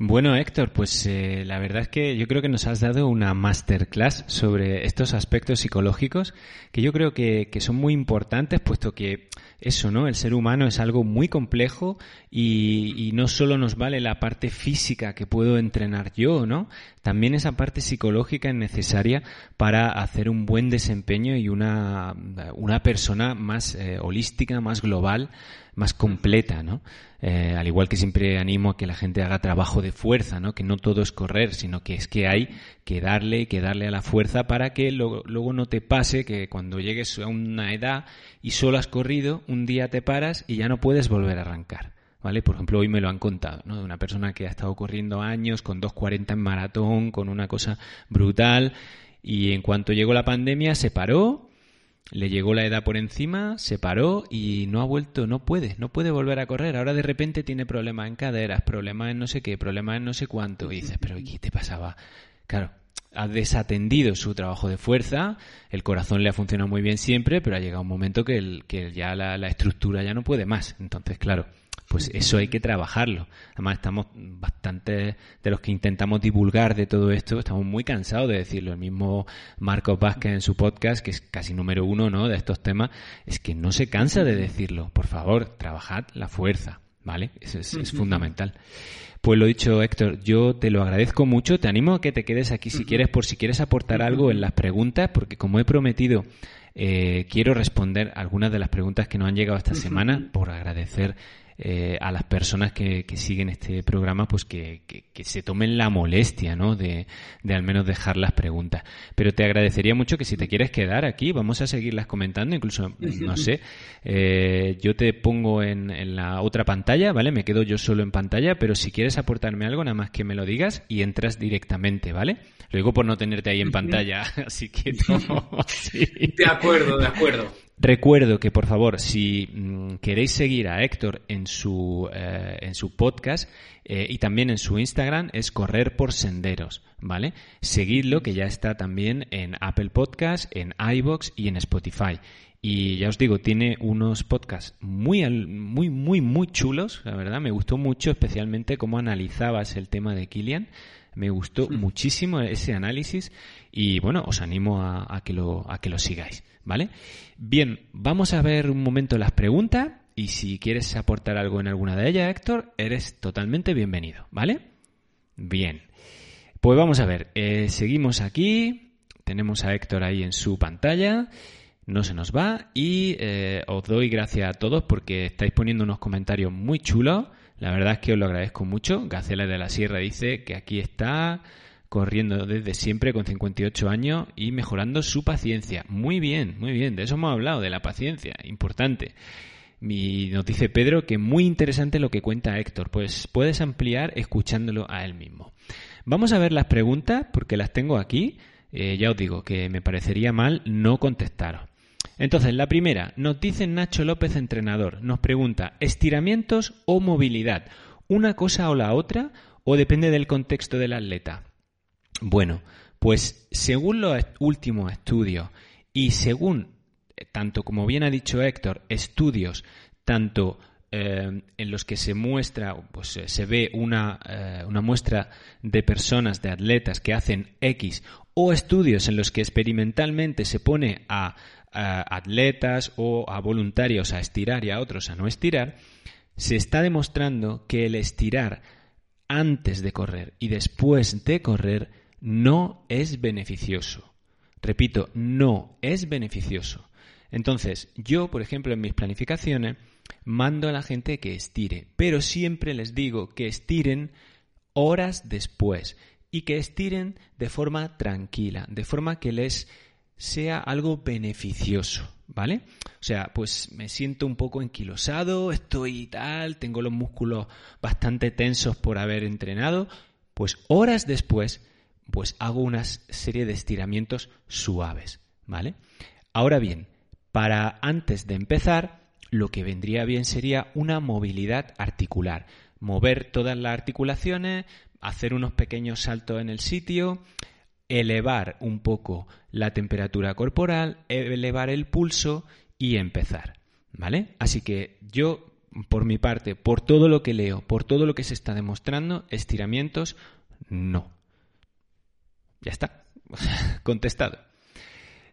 Bueno, Héctor, pues eh, la verdad es que yo creo que nos has dado una masterclass sobre estos aspectos psicológicos que yo creo que, son muy importantes, puesto que eso, ¿no? El ser humano es algo muy complejo y, no solo nos vale la parte física que puedo entrenar yo, ¿no? También esa parte psicológica es necesaria para hacer un buen desempeño y una, una persona más eh, holística, más global, más completa, ¿no? Eh, al igual que siempre animo a que la gente haga trabajo de fuerza, ¿no? Que no todo es correr, sino que es que hay que darle, que darle a la fuerza para que luego no te pase que cuando llegues a una edad y solo has corrido, un día te paras y ya no puedes volver a arrancar. ¿Vale? Por ejemplo, hoy me lo han contado, ¿no? De una persona que ha estado corriendo años con 2.40 en maratón, con una cosa brutal, y en cuanto llegó la pandemia se paró, le llegó la edad por encima, se paró y no ha vuelto, no puede, no puede volver a correr. Ahora de repente tiene problemas en caderas, problemas en no sé qué, problemas en no sé cuánto. Y dices, pero ¿qué te pasaba? Claro, ha desatendido su trabajo de fuerza, el corazón le ha funcionado muy bien siempre, pero ha llegado un momento que, el, que ya la, la, estructura ya no puede más. Entonces, claro, pues eso hay que trabajarlo. Además, estamos bastante de los que intentamos divulgar de todo esto, estamos muy cansados de decirlo. El mismo Marcos Vázquez en su podcast, que es casi número uno ¿no? de estos temas, es que no se cansa de decirlo. Por favor, trabajad la fuerza, ¿vale? Eso es, fundamental. Pues lo dicho, Héctor, yo te lo agradezco mucho. Te animo a que te quedes aquí si quieres, por si quieres aportar algo en las preguntas, porque como he prometido, eh, quiero responder algunas de las preguntas que nos han llegado esta semana por agradecer eh, a las personas que, que, siguen este programa, pues que, que, se tomen la molestia, ¿no? De, de, al menos dejar las preguntas. Pero te agradecería mucho que si te quieres quedar aquí, vamos a seguirlas comentando, incluso, no sé, eh, yo te pongo en, en, la otra pantalla, ¿vale? Me quedo yo solo en pantalla, pero si quieres aportarme algo, nada más que me lo digas y entras directamente, ¿vale? Lo digo por no tenerte ahí en pantalla, así que no. De acuerdo, de acuerdo. Recuerdo que, por favor, si mm, queréis seguir a Héctor en su, eh, en su podcast eh, y también en su Instagram, es Correr por Senderos, ¿vale? Seguidlo, que ya está también en Apple Podcast, en iBox y en Spotify. Y ya os digo, tiene unos podcasts muy, muy, muy, muy chulos, la verdad. Me gustó mucho, especialmente cómo analizabas el tema de Kilian. Me gustó muchísimo ese análisis y bueno, os animo a, que lo, a que lo sigáis, ¿vale? Bien, vamos a ver un momento las preguntas y si quieres aportar algo en alguna de ellas, Héctor, eres totalmente bienvenido, ¿vale? Bien, pues vamos a ver, eh, seguimos aquí, tenemos a Héctor ahí en su pantalla no se nos va y eh, os doy gracias a todos porque estáis poniendo unos comentarios muy chulos la verdad es que os lo agradezco mucho. Gacela de la Sierra dice que aquí está corriendo desde siempre con 58 años y mejorando su paciencia. Muy bien, muy bien. De eso hemos hablado, de la paciencia. Importante. Mi, nos dice Pedro que muy interesante lo que cuenta Héctor. Pues puedes ampliar escuchándolo a él mismo. Vamos a ver las preguntas porque las tengo aquí. Eh, ya os digo que me parecería mal no contestaros. Entonces, la primera, nos dice Nacho López, entrenador, nos pregunta, ¿estiramientos o movilidad? ¿Una cosa o la otra? ¿O depende del contexto del atleta? Bueno, pues según los últimos estudios y según, eh, tanto como bien ha dicho Héctor, estudios, tanto eh, en los que se muestra, pues eh, se ve una, una, muestra de personas, de atletas que hacen X, o estudios en los que experimentalmente se pone a a atletas o a voluntarios a estirar y a otros a no estirar, se está demostrando que el estirar antes de correr y después de correr no es beneficioso. Repito, no es beneficioso. Entonces, yo, por ejemplo, en mis planificaciones, mando a la gente que estire, pero siempre les digo que estiren horas después y que estiren de forma tranquila, de forma que les sea algo beneficioso, ¿vale? O sea, pues me siento un poco enquilosado, estoy tal, tengo los músculos bastante tensos por haber entrenado, pues horas después, pues hago una serie de estiramientos suaves, ¿vale? Ahora bien, para antes de empezar, lo que vendría bien sería una movilidad articular, mover todas las articulaciones, hacer unos pequeños saltos en el sitio, elevar un poco la temperatura corporal, elevar el pulso y empezar. ¿Vale? Así que yo, por mi parte, por todo lo que leo, por todo lo que se está demostrando, estiramientos, no. Ya está. Contestado.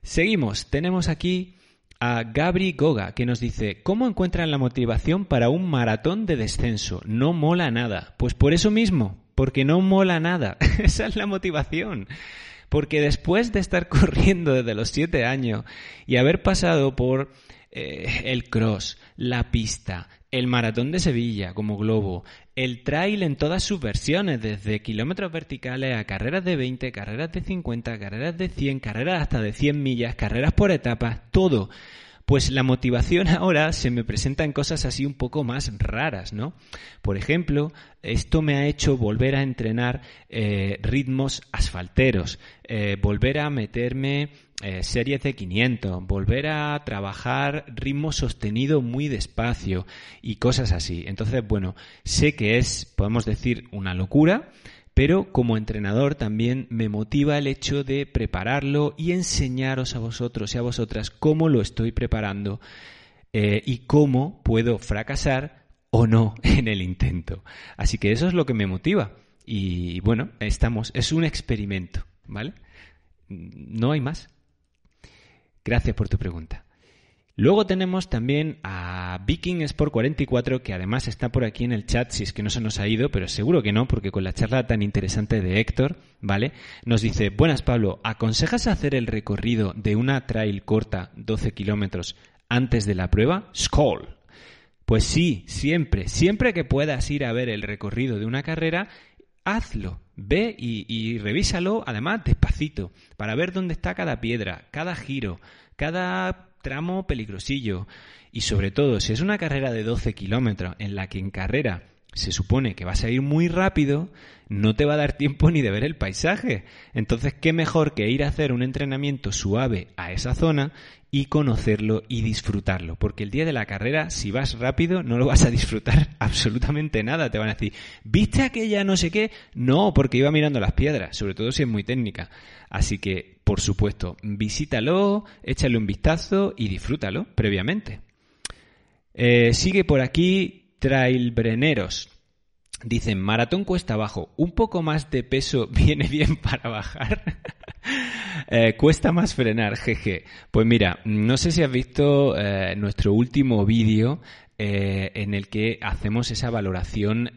Seguimos. Tenemos aquí a Gabri Goga, que nos dice, ¿cómo encuentran la motivación para un maratón de descenso? No mola nada. Pues por eso mismo, porque no mola nada. Esa es la motivación. Porque después de estar corriendo desde los siete años y haber pasado por eh, el cross, la pista, el maratón de Sevilla como globo, el trail en todas sus versiones, desde kilómetros verticales a carreras de 20, carreras de 50, carreras de 100, carreras hasta de 100 millas, carreras por etapas, todo pues la motivación ahora se me presenta en cosas así un poco más raras, ¿no? Por ejemplo, esto me ha hecho volver a entrenar eh, ritmos asfalteros, eh, volver a meterme eh, series de 500, volver a trabajar ritmo sostenido muy despacio y cosas así. Entonces, bueno, sé que es, podemos decir, una locura, pero como entrenador también me motiva el hecho de prepararlo y enseñaros a vosotros y a vosotras cómo lo estoy preparando eh, y cómo puedo fracasar o no en el intento. Así que eso es lo que me motiva. Y bueno, estamos, es un experimento, ¿vale? No hay más. Gracias por tu pregunta. Luego tenemos también a Viking Sport 44, que además está por aquí en el chat, si es que no se nos ha ido, pero seguro que no, porque con la charla tan interesante de Héctor, ¿vale? Nos dice, buenas Pablo, ¿aconsejas hacer el recorrido de una trail corta, 12 kilómetros, antes de la prueba? Skoll. Pues sí, siempre, siempre que puedas ir a ver el recorrido de una carrera, hazlo. Ve y, y revísalo, además, despacito, para ver dónde está cada piedra, cada giro, cada tramo peligrosillo. Y sobre todo, si es una carrera de 12 kilómetros en la que en carrera se supone que vas a ir muy rápido, no te va a dar tiempo ni de ver el paisaje. Entonces, ¿qué mejor que ir a hacer un entrenamiento suave a esa zona y conocerlo y disfrutarlo? Porque el día de la carrera, si vas rápido, no lo vas a disfrutar absolutamente nada. Te van a decir, ¿viste aquella no sé qué? No, porque iba mirando las piedras, sobre todo si es muy técnica. Así que, por supuesto, visítalo, échale un vistazo y disfrútalo previamente. Eh, sigue por aquí Trailbreneros. Dicen, maratón cuesta abajo, un poco más de peso viene bien para bajar. Eh, cuesta más frenar, jeje. Pues mira, no sé si has visto eh, nuestro último vídeo eh, en el que hacemos esa valoración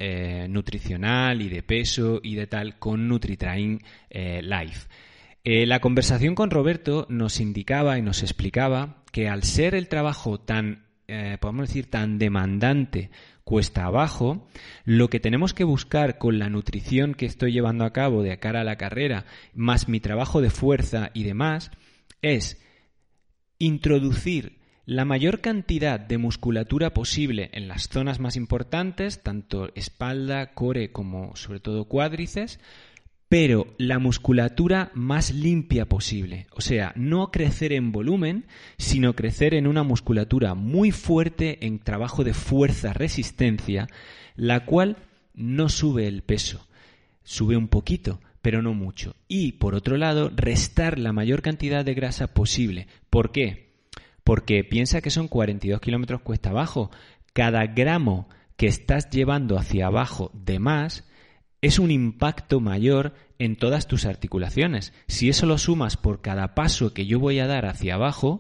nutricional y de peso y de tal con NutriTrain Live. la conversación con Roberto nos indicaba y nos explicaba que al ser el trabajo tan eh, podemos decir, tan demandante cuesta abajo, lo que tenemos que buscar con la nutrición que estoy llevando a cabo de cara a la carrera, más mi trabajo de fuerza y demás, es introducir la mayor cantidad de musculatura posible en las zonas más importantes, tanto espalda, core como sobre todo cuádriceps, pero la musculatura más limpia posible. O sea, no crecer en volumen, sino crecer en una musculatura muy fuerte en trabajo de fuerza-resistencia, la cual no sube el peso. Sube un poquito, pero no mucho. Y, por otro lado, restar la mayor cantidad de grasa posible. ¿Por qué? Porque piensa que son 42 kilómetros cuesta abajo. Cada gramo que estás llevando hacia abajo de más es un impacto mayor en todas tus articulaciones. Si eso lo sumas por cada paso que yo voy a dar hacia abajo,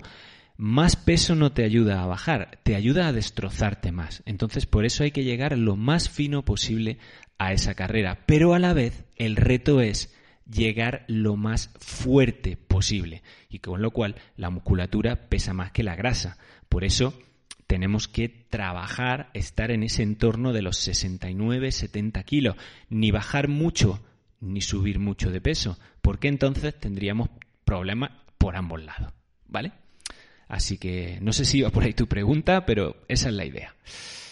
más peso no te ayuda a bajar, te ayuda a destrozarte más. Entonces por eso hay que llegar lo más fino posible a esa carrera. Pero a la vez el reto es llegar lo más fuerte posible y con lo cual la musculatura pesa más que la grasa. Por eso tenemos que trabajar, estar en ese entorno de los 69, 70 kilos, ni bajar mucho ni subir mucho de peso, porque entonces tendríamos problemas por ambos lados, ¿vale? Así que no sé si iba por ahí tu pregunta, pero esa es la idea.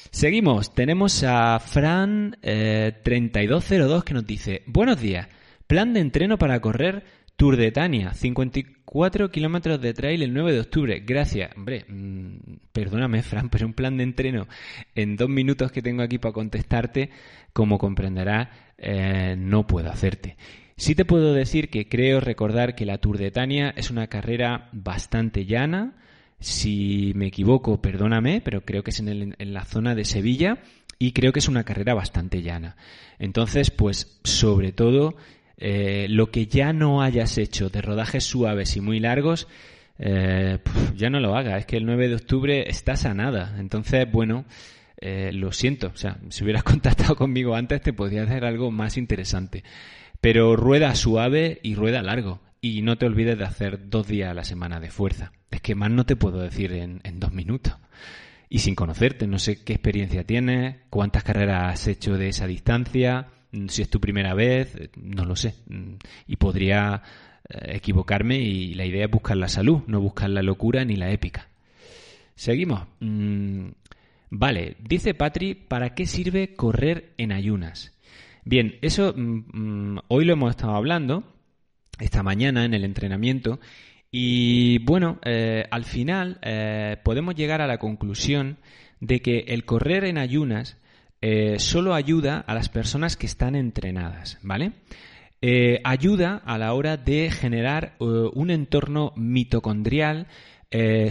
Seguimos, tenemos a Fran3202 eh, que nos dice, buenos días, plan de entreno para correr Tour de Tania, 54 kilómetros de trail el 9 de octubre. Gracias. Hombre, mm, perdóname, Fran, pero un plan de entreno en dos minutos que tengo aquí para contestarte, como comprenderás, eh, no puedo hacerte. Sí te puedo decir que creo recordar que la Tour de Tania es una carrera bastante llana. Si me equivoco, perdóname, pero creo que es en, en la zona de Sevilla y creo que es una carrera bastante llana. Entonces, pues sobre todo eh, lo que ya no hayas hecho de rodajes suaves y muy largos, eh, ya no lo haga. Es que el 9 de octubre estás a nada. Entonces, bueno, eh, lo siento. O sea, si hubieras contactado conmigo antes, te podría hacer algo más interesante. Pero rueda suave y rueda largo. Y no te olvides de hacer dos días a la semana de fuerza. Es que más no te puedo decir en, en dos minutos. Y sin conocerte, no sé qué experiencia tienes, cuántas carreras has hecho de esa distancia, si es tu primera vez, eh, no lo sé. Mm, y podría eh, equivocarme y la idea es buscar la salud, no buscar la locura ni la épica. Seguimos. Mm, vale, dice Patri, ¿para qué sirve correr en ayunas? Bien, eso hoy lo hemos estado hablando, esta mañana en el entrenamiento, y bueno, eh, al final podemos llegar a la conclusión de que el correr en ayunas eh, solo ayuda a las personas que están entrenadas, ¿vale? Eh, ayuda a la hora de generar eh, un entorno mitocondrial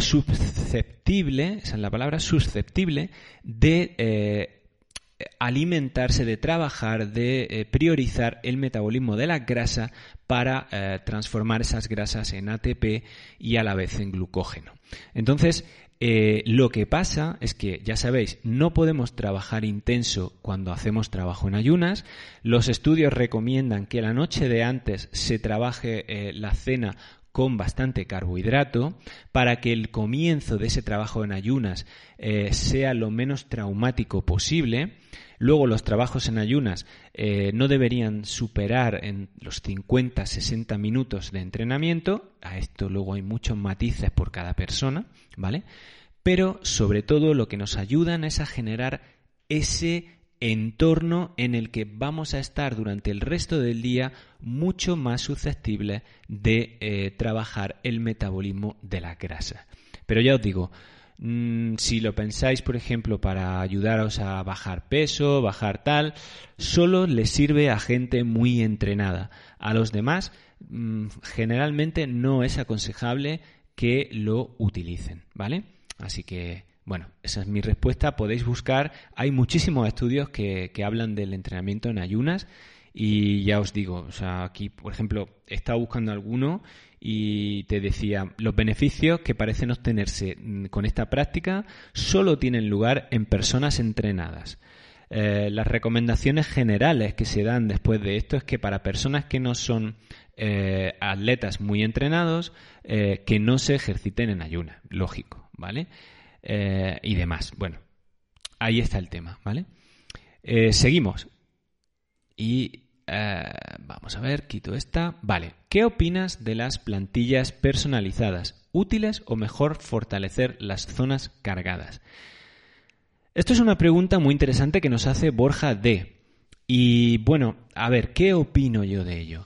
susceptible, esa es la palabra, susceptible de alimentarse, de trabajar, de priorizar el metabolismo de la grasa para transformar esas grasas en ATP y a la vez en glucógeno. Entonces, eh, lo que pasa es que, ya sabéis, no podemos trabajar intenso cuando hacemos trabajo en ayunas. Los estudios recomiendan que la noche de antes se trabaje eh, la cena con bastante carbohidrato para que el comienzo de ese trabajo en ayunas eh, sea lo menos traumático posible. Luego los trabajos en ayunas no deberían superar en los 50-60 minutos de entrenamiento. A esto luego hay muchos matices por cada persona. ¿vale? Pero sobre todo lo que nos ayudan es a generar ese entorno en el que vamos a estar durante el resto del día mucho más susceptibles de eh, trabajar el metabolismo de la grasa. Pero ya os digo, si lo pensáis, por ejemplo, para ayudaros a bajar peso, bajar tal, solo le sirve a gente muy entrenada. A los demás, mm, generalmente no es aconsejable que lo utilicen, ¿vale? Así que, bueno, esa es mi respuesta. Podéis buscar, hay muchísimos estudios que, hablan del entrenamiento en ayunas y ya os digo, o sea, aquí, por ejemplo, he estado buscando alguno y te decía, los beneficios que parecen obtenerse mm, con esta práctica solo tienen lugar en personas entrenadas. Eh, las recomendaciones generales que se dan después de esto es que para personas que no son eh, atletas muy entrenados eh, que no se ejerciten en ayuna, lógico, ¿vale? Y demás. Bueno, ahí está el tema, ¿vale? seguimos. Y vamos a ver, quito esta. Vale, ¿qué opinas de las plantillas personalizadas? ¿Útiles o mejor fortalecer las zonas cargadas? Esto es una pregunta muy interesante que nos hace Borja D. Y bueno, a ver, ¿qué opino yo de ello?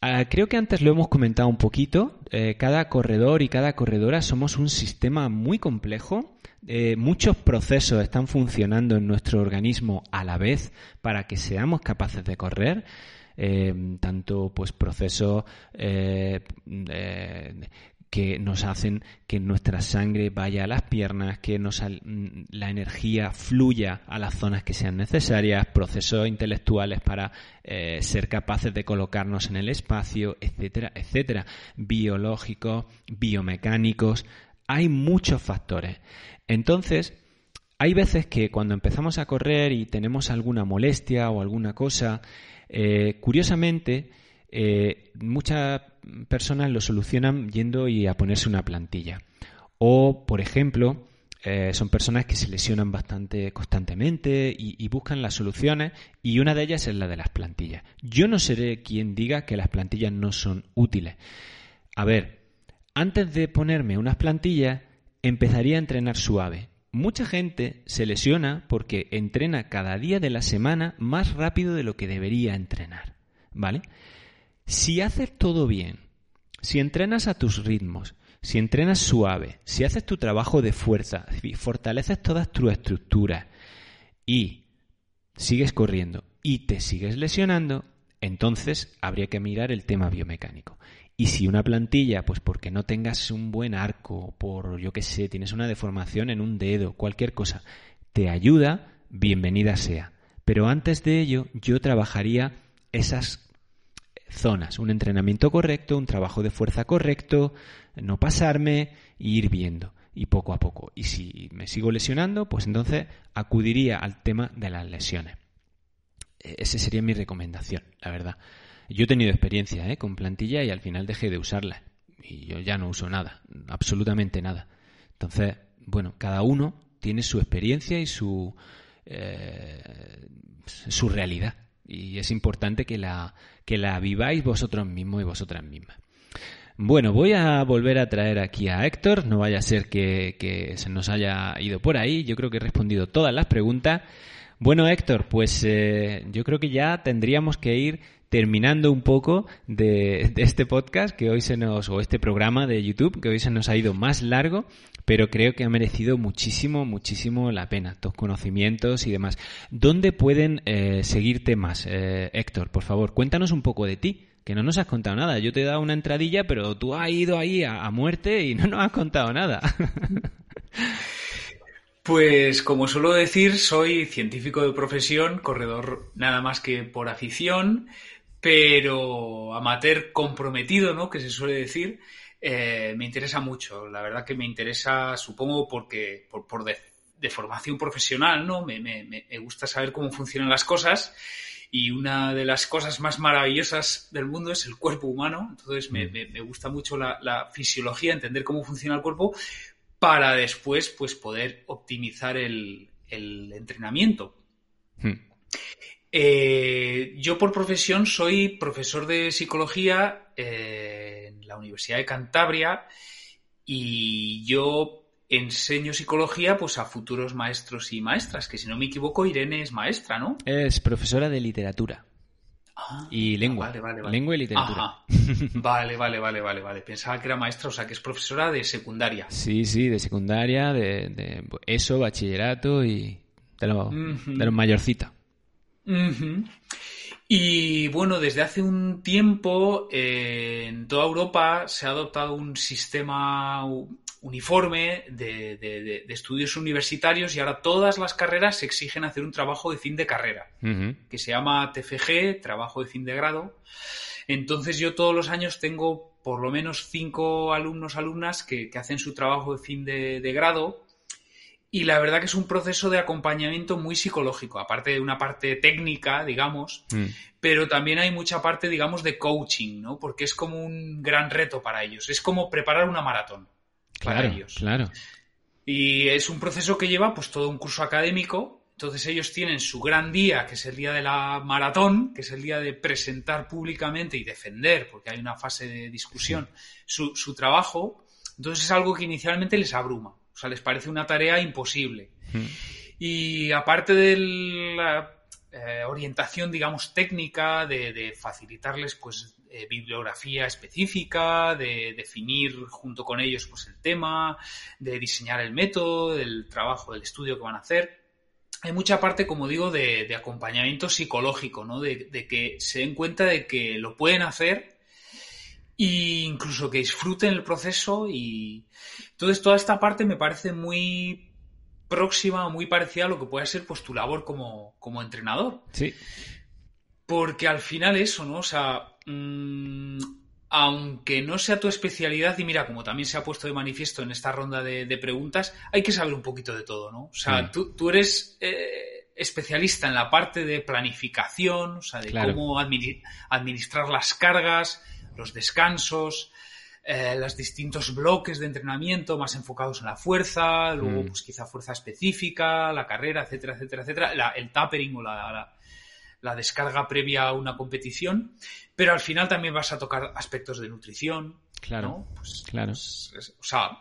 Ah, creo que antes lo hemos comentado un poquito. Eh, cada corredor y cada corredora somos un sistema muy complejo. Eh, muchos procesos están funcionando en nuestro organismo a la vez para que seamos capaces de correr. Eh, tanto pues procesos que nos hacen que nuestra sangre vaya a las piernas, que nos, mm, la energía fluya a las zonas que sean necesarias, procesos intelectuales para eh, ser capaces de colocarnos en el espacio, etcétera, etcétera, biológicos, biomecánicos, hay muchos factores. Entonces, hay veces que cuando empezamos a correr y tenemos alguna molestia o alguna cosa, eh, curiosamente, eh, muchas personas lo solucionan yendo y a ponerse una plantilla. O, por ejemplo, eh, son personas que se lesionan bastante constantemente y, buscan las soluciones y una de ellas es la de las plantillas. Yo no seré quien diga que las plantillas no son útiles. A ver, antes de ponerme unas plantillas, empezaría a entrenar suave. Mucha gente se lesiona porque entrena cada día de la semana más rápido de lo que debería entrenar. ¿Vale? Si haces todo bien, si entrenas a tus ritmos, si entrenas suave, si haces tu trabajo de fuerza, si fortaleces todas tus estructuras y sigues corriendo y te sigues lesionando, entonces habría que mirar el tema biomecánico. Y si una plantilla, pues porque no tengas un buen arco, por yo qué sé, tienes una deformación en un dedo, cualquier cosa, te ayuda, bienvenida sea. Pero antes de ello, yo trabajaría esas zonas, un entrenamiento correcto, un trabajo de fuerza correcto, no pasarme e ir viendo y poco a poco. Y si me sigo lesionando, pues entonces acudiría al tema de las lesiones. E, esa sería mi recomendación, la verdad. Yo he tenido experiencia ¿eh? con plantilla y al final dejé de usarla. Y yo ya no uso nada, absolutamente nada. Entonces, bueno, cada uno tiene su experiencia y su, eh, su realidad. Y es importante que la, que la viváis vosotros mismos y vosotras mismas. Bueno, voy a volver a traer aquí a Héctor, no vaya a ser que, se nos haya ido por ahí, yo creo que he respondido todas las preguntas. Bueno, Héctor, pues eh, yo creo que ya tendríamos que ir terminando un poco de, este podcast que hoy se nos, o este programa de YouTube que hoy se nos ha ido más largo, pero creo que ha merecido muchísimo, muchísimo la pena, tus conocimientos y demás. ¿Dónde pueden eh, seguirte más? Eh, Héctor, por favor, cuéntanos un poco de ti que no nos has contado nada. Yo te he dado una entradilla, pero tú has ido ahí a, muerte y no nos has contado nada. Pues como suelo decir, soy científico de profesión, corredor nada más que por afición, pero amateur comprometido, ¿no? Que se suele decir. Eh, me interesa mucho. La verdad que me interesa, supongo, porque por, de, formación profesional, ¿no? Me, me, gusta saber cómo funcionan las cosas y una de las cosas más maravillosas del mundo es el cuerpo humano. Entonces me, mm. gusta mucho la, fisiología, entender cómo funciona el cuerpo para después pues, poder optimizar el, entrenamiento. Hmm. Eh, yo por profesión soy profesor de psicología eh, en la Universidad de Cantabria y yo enseño psicología pues a futuros maestros y maestras, que si no me equivoco Irene es maestra, ¿no? Es profesora de literatura. Ah, y lengua. Vale, vale, Lengua y literatura. Vale, vale, vale, vale, vale. Pensaba que era maestra, o sea, que es profesora de secundaria. Sí, sí, de secundaria, de, eso, bachillerato y de lo, de mayorcita. Y bueno, desde hace un tiempo eh, en toda Europa se ha adoptado un sistema uniforme de, estudios universitarios y ahora todas las carreras se exigen hacer un trabajo de fin de carrera, que se llama TFG, trabajo de fin de grado. Entonces yo todos los años tengo por lo menos cinco alumnos, alumnas que, hacen su trabajo de fin de, grado y la verdad que es un proceso de acompañamiento muy psicológico, aparte de una parte técnica, digamos, mm. pero también hay mucha parte, digamos, de coaching, ¿no? Porque es como un gran reto para ellos. Es como preparar una maratón para ellos. Claro. Y es un proceso que lleva pues todo un curso académico. Entonces ellos tienen su gran día, que es el día de la maratón, que es el día de presentar públicamente y defender, porque hay una fase de discusión, su, trabajo. Entonces es algo que inicialmente les abruma. O sea, les parece una tarea imposible. Hmm. Y aparte de la eh, orientación, digamos, técnica, de, de facilitarles pues eh, bibliografía específica, de definir junto con ellos pues, el tema, de diseñar el método, el trabajo, del estudio que van a hacer. Hay mucha parte, como digo, de, acompañamiento psicológico, ¿no? De, que se den cuenta de que lo pueden hacer e incluso que disfruten el proceso y entonces toda esta parte me parece muy próxima, muy parecida a lo que puede ser pues tu labor como, como entrenador. Sí. Porque al final eso, ¿no? O sea, Mm, aunque no sea tu especialidad, y mira, como también se ha puesto de manifiesto en esta ronda de, preguntas, hay que saber un poquito de todo, ¿no? O sea, tú, eres eh, especialista en la parte de planificación, o sea, de cómo administrar las cargas, los descansos, eh, los distintos bloques de entrenamiento más enfocados en la fuerza, luego mm. pues quizá fuerza específica, la carrera, etcétera, etcétera, etcétera, el tapering o la, la, descarga previa a una competición, pero al final también vas a tocar aspectos de nutrición, claro, Pues, claro. Pues, o sea,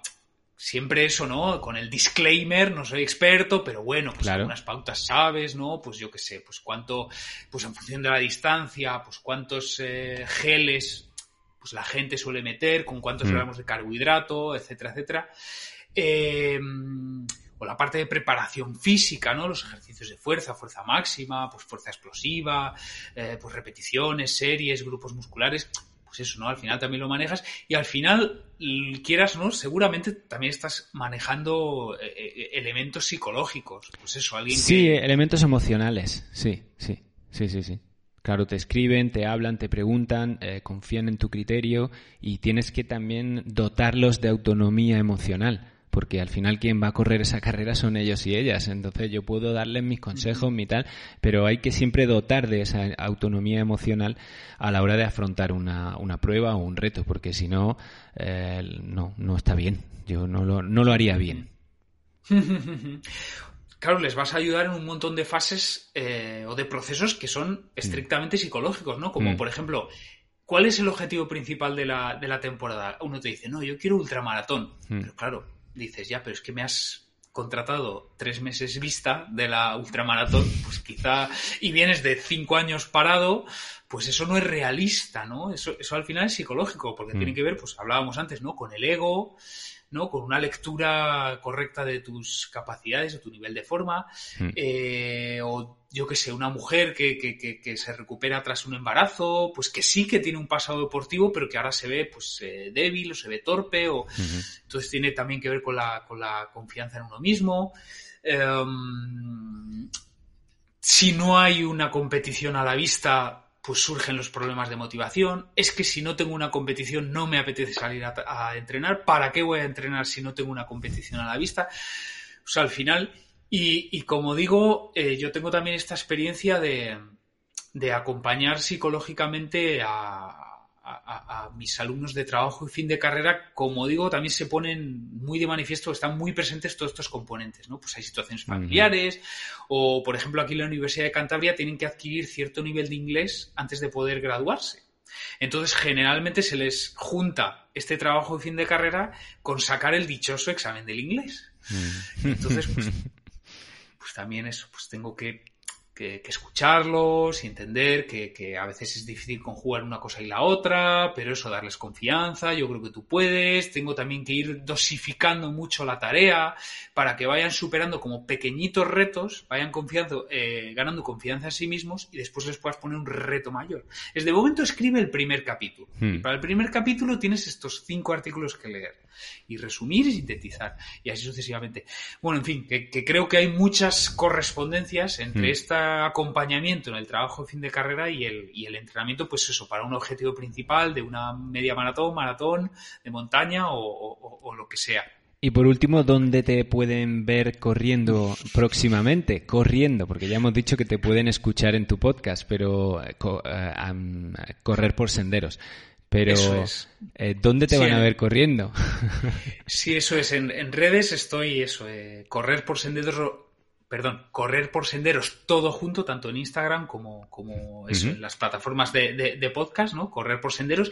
siempre eso, ¿no? Con el disclaimer, no soy experto, pero bueno, pues algunas pautas sabes, ¿no? Pues yo qué sé, pues cuánto, pues en función de la distancia, pues cuántos eh, geles pues la gente suele meter, con cuántos mm. gramos de carbohidrato, etcétera, etcétera. Em, o la parte de preparación física, ¿no? Los ejercicios de fuerza, fuerza máxima, pues fuerza explosiva, eh, pues repeticiones, series, grupos musculares, pues eso, ¿no? Al final también lo manejas y al final, quieras, ¿no? Seguramente también estás manejando eh, eh, elementos psicológicos, pues eso, alguien Sí, elementos emocionales, sí, sí, sí, sí, sí. Claro, te escriben, te hablan, te preguntan, eh, confían en tu criterio y tienes que también dotarlos de autonomía emocional, porque al final quien va a correr esa carrera son ellos y ellas. Entonces yo puedo darles mis consejos, mi tal, pero hay que siempre dotar de esa autonomía emocional a la hora de afrontar una, una prueba o un reto, porque si no, eh, no, no está bien. Yo no lo, no lo haría bien. claro, les vas a ayudar en un montón de fases eh, o de procesos que son estrictamente psicológicos, ¿no? Como, mm. por ejemplo, ¿cuál es el objetivo principal de la, de la temporada? Uno te dice, no, yo quiero ultramaratón. Mm. Pero claro, dices, ya, pero es que me has contratado tres meses vista de la ultramaratón, pues quizá, y vienes de cinco años parado, pues eso no es realista, ¿no? Eso, eso al final es psicológico, porque mm. tiene que ver, pues hablábamos antes, ¿no? Con el ego, ¿no? Con una lectura correcta de tus capacidades, de tu nivel de forma, mm. eh, o yo que sé, una mujer que, que, se recupera tras un embarazo, pues que sí que tiene un pasado deportivo, pero que ahora se ve pues eh, débil o se ve torpe, o entonces tiene también que ver con la, con la confianza en uno mismo. Em, si no hay una competición a la vista, pues surgen los problemas de motivación. Es que si no tengo una competición no me apetece salir a, entrenar. ¿Para qué voy a entrenar si no tengo una competición a la vista? O sea, al final, y, como digo, eh, yo tengo también esta experiencia de, de acompañar psicológicamente a, a, mis alumnos de trabajo y fin de carrera, como digo, también se ponen muy de manifiesto, están muy presentes todos estos componentes, ¿no? Pues hay situaciones familiares, o por ejemplo aquí en la Universidad de Cantabria tienen que adquirir cierto nivel de inglés antes de poder graduarse. Entonces, generalmente se les junta este trabajo de fin de carrera con sacar el dichoso examen del inglés. Entonces, pues, pues también eso, pues tengo que que, escucharlos y entender que, a veces es difícil conjugar una cosa y la otra, pero eso, darles confianza, yo creo que tú puedes, tengo también que ir dosificando mucho la tarea para que vayan superando como pequeñitos retos, vayan confiando, eh, ganando confianza en sí mismos y después les puedas poner un reto mayor. Es de momento escribe el primer capítulo. Hmm. Y para el primer capítulo tienes estos cinco artículos que leer y resumir y sintetizar y así sucesivamente. Bueno, en fin, que, creo que hay muchas correspondencias entre hmm. este acompañamiento en el trabajo de fin de carrera y el, y el entrenamiento, pues eso, para un objetivo principal de una media maratón, maratón, de montaña o, lo que sea. Y por último, ¿dónde te pueden ver corriendo próximamente? Corriendo, porque ya hemos dicho que te pueden escuchar en tu podcast, pero eh, correr por senderos. Pero, eh, ¿dónde te van a ver corriendo? sí, eso es. En, redes estoy, eso, eh, correr por senderos, perdón, correr por senderos todo junto, tanto en Instagram como, como en las plataformas de, podcast, ¿no? Correr por senderos.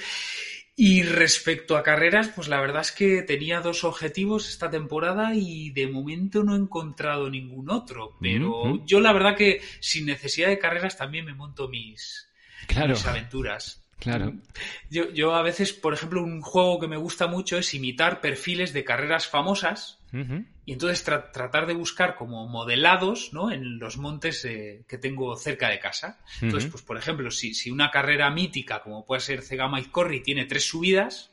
Y respecto a carreras, pues la verdad es que tenía dos objetivos esta temporada y de momento no he encontrado ningún otro. Pero yo la verdad que sin necesidad de carreras también me monto mis, mis aventuras. Claro. Yo, yo a veces, por ejemplo, un juego que me gusta mucho es imitar perfiles de carreras famosas y entonces tratar de buscar como modelados ¿no? en los montes eh, que tengo cerca de casa. Entonces, pues por ejemplo, si, si, una carrera mítica como puede ser Cegama Corri tiene tres subidas,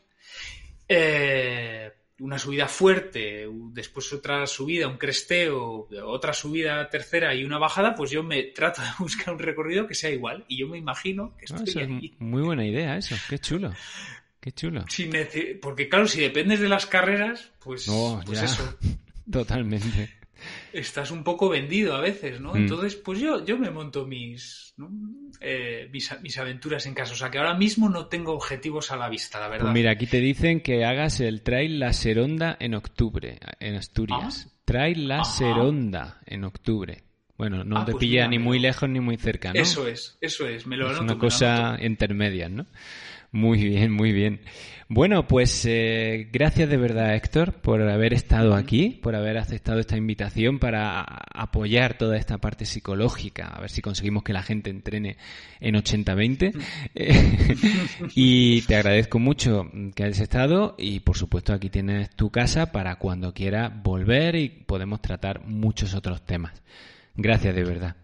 eh, una subida fuerte, después otra subida, un cresteo, otra subida tercera y una bajada, pues yo me trato de buscar un recorrido que sea igual. Y yo me imagino que ah, estoy Es muy buena idea eso, qué chulo. Qué chulo. porque claro, si dependes de las carreras, pues, pues eso. Totalmente. Estás un poco vendido a veces, ¿no? Mm. Entonces, pues yo, yo me monto mis, eh, mis, aventuras en casa. O sea que ahora mismo no tengo objetivos a la vista, la verdad. Pues mira, aquí te dicen que hagas el Trail La Seronda en octubre, en Asturias. Ah. Trail La Seronda en octubre. Bueno, no ah, te pues pilla ni muy lejos ni muy cerca, ¿no? Eso es, eso es. Me lo es una cosa intermedia, ¿no? Muy bien, muy bien. Bueno, pues eh, gracias de verdad, Héctor, por haber estado aquí, por haber aceptado esta invitación para apoyar toda esta parte psicológica, a ver si conseguimos que la gente entrene en 80-20. y te agradezco mucho que hayas estado y, por supuesto, aquí tienes tu casa para cuando quieras volver y podemos tratar muchos otros temas. Gracias de verdad.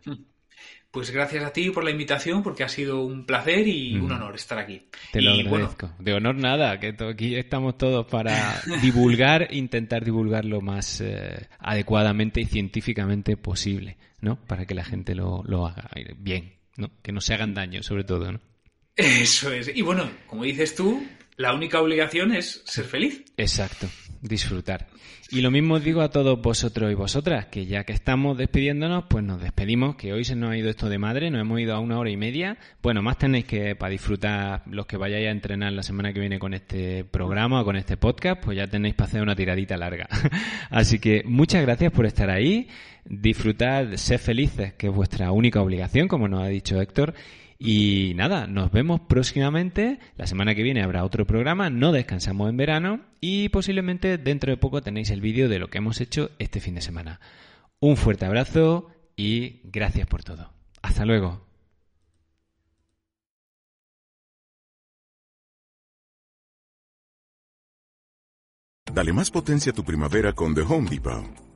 Pues gracias a ti por la invitación, porque ha sido un placer y un honor estar aquí. Te lo agradezco. de honor nada, que aquí estamos todos para divulgar, intentar divulgar lo más eh, adecuadamente y científicamente posible, ¿no? Para que la gente lo, lo haga bien, ¿no? Que no se hagan daño, sobre todo, ¿no? Eso es. Y bueno, como dices tú, la única obligación es ser feliz. Exacto, disfrutar. Y lo mismo digo a todos vosotros y vosotras, que ya que estamos despidiéndonos, pues nos despedimos, que hoy se nos ha ido esto de madre, nos hemos ido a una hora y media. Bueno, más tenéis que para disfrutar los que vayáis a entrenar la semana que viene con este programa o con este podcast, pues ya tenéis para hacer una tiradita larga. Así que muchas gracias por estar ahí, disfrutad, sed felices, que es vuestra única obligación, como nos ha dicho Héctor, y nada, nos vemos próximamente. La semana que viene habrá otro programa. No descansamos en verano. Y posiblemente dentro de poco tenéis el vídeo de lo que hemos hecho este fin de semana. Un fuerte abrazo y gracias por todo. Hasta luego. Dale más potencia a tu primavera con The Home Depot.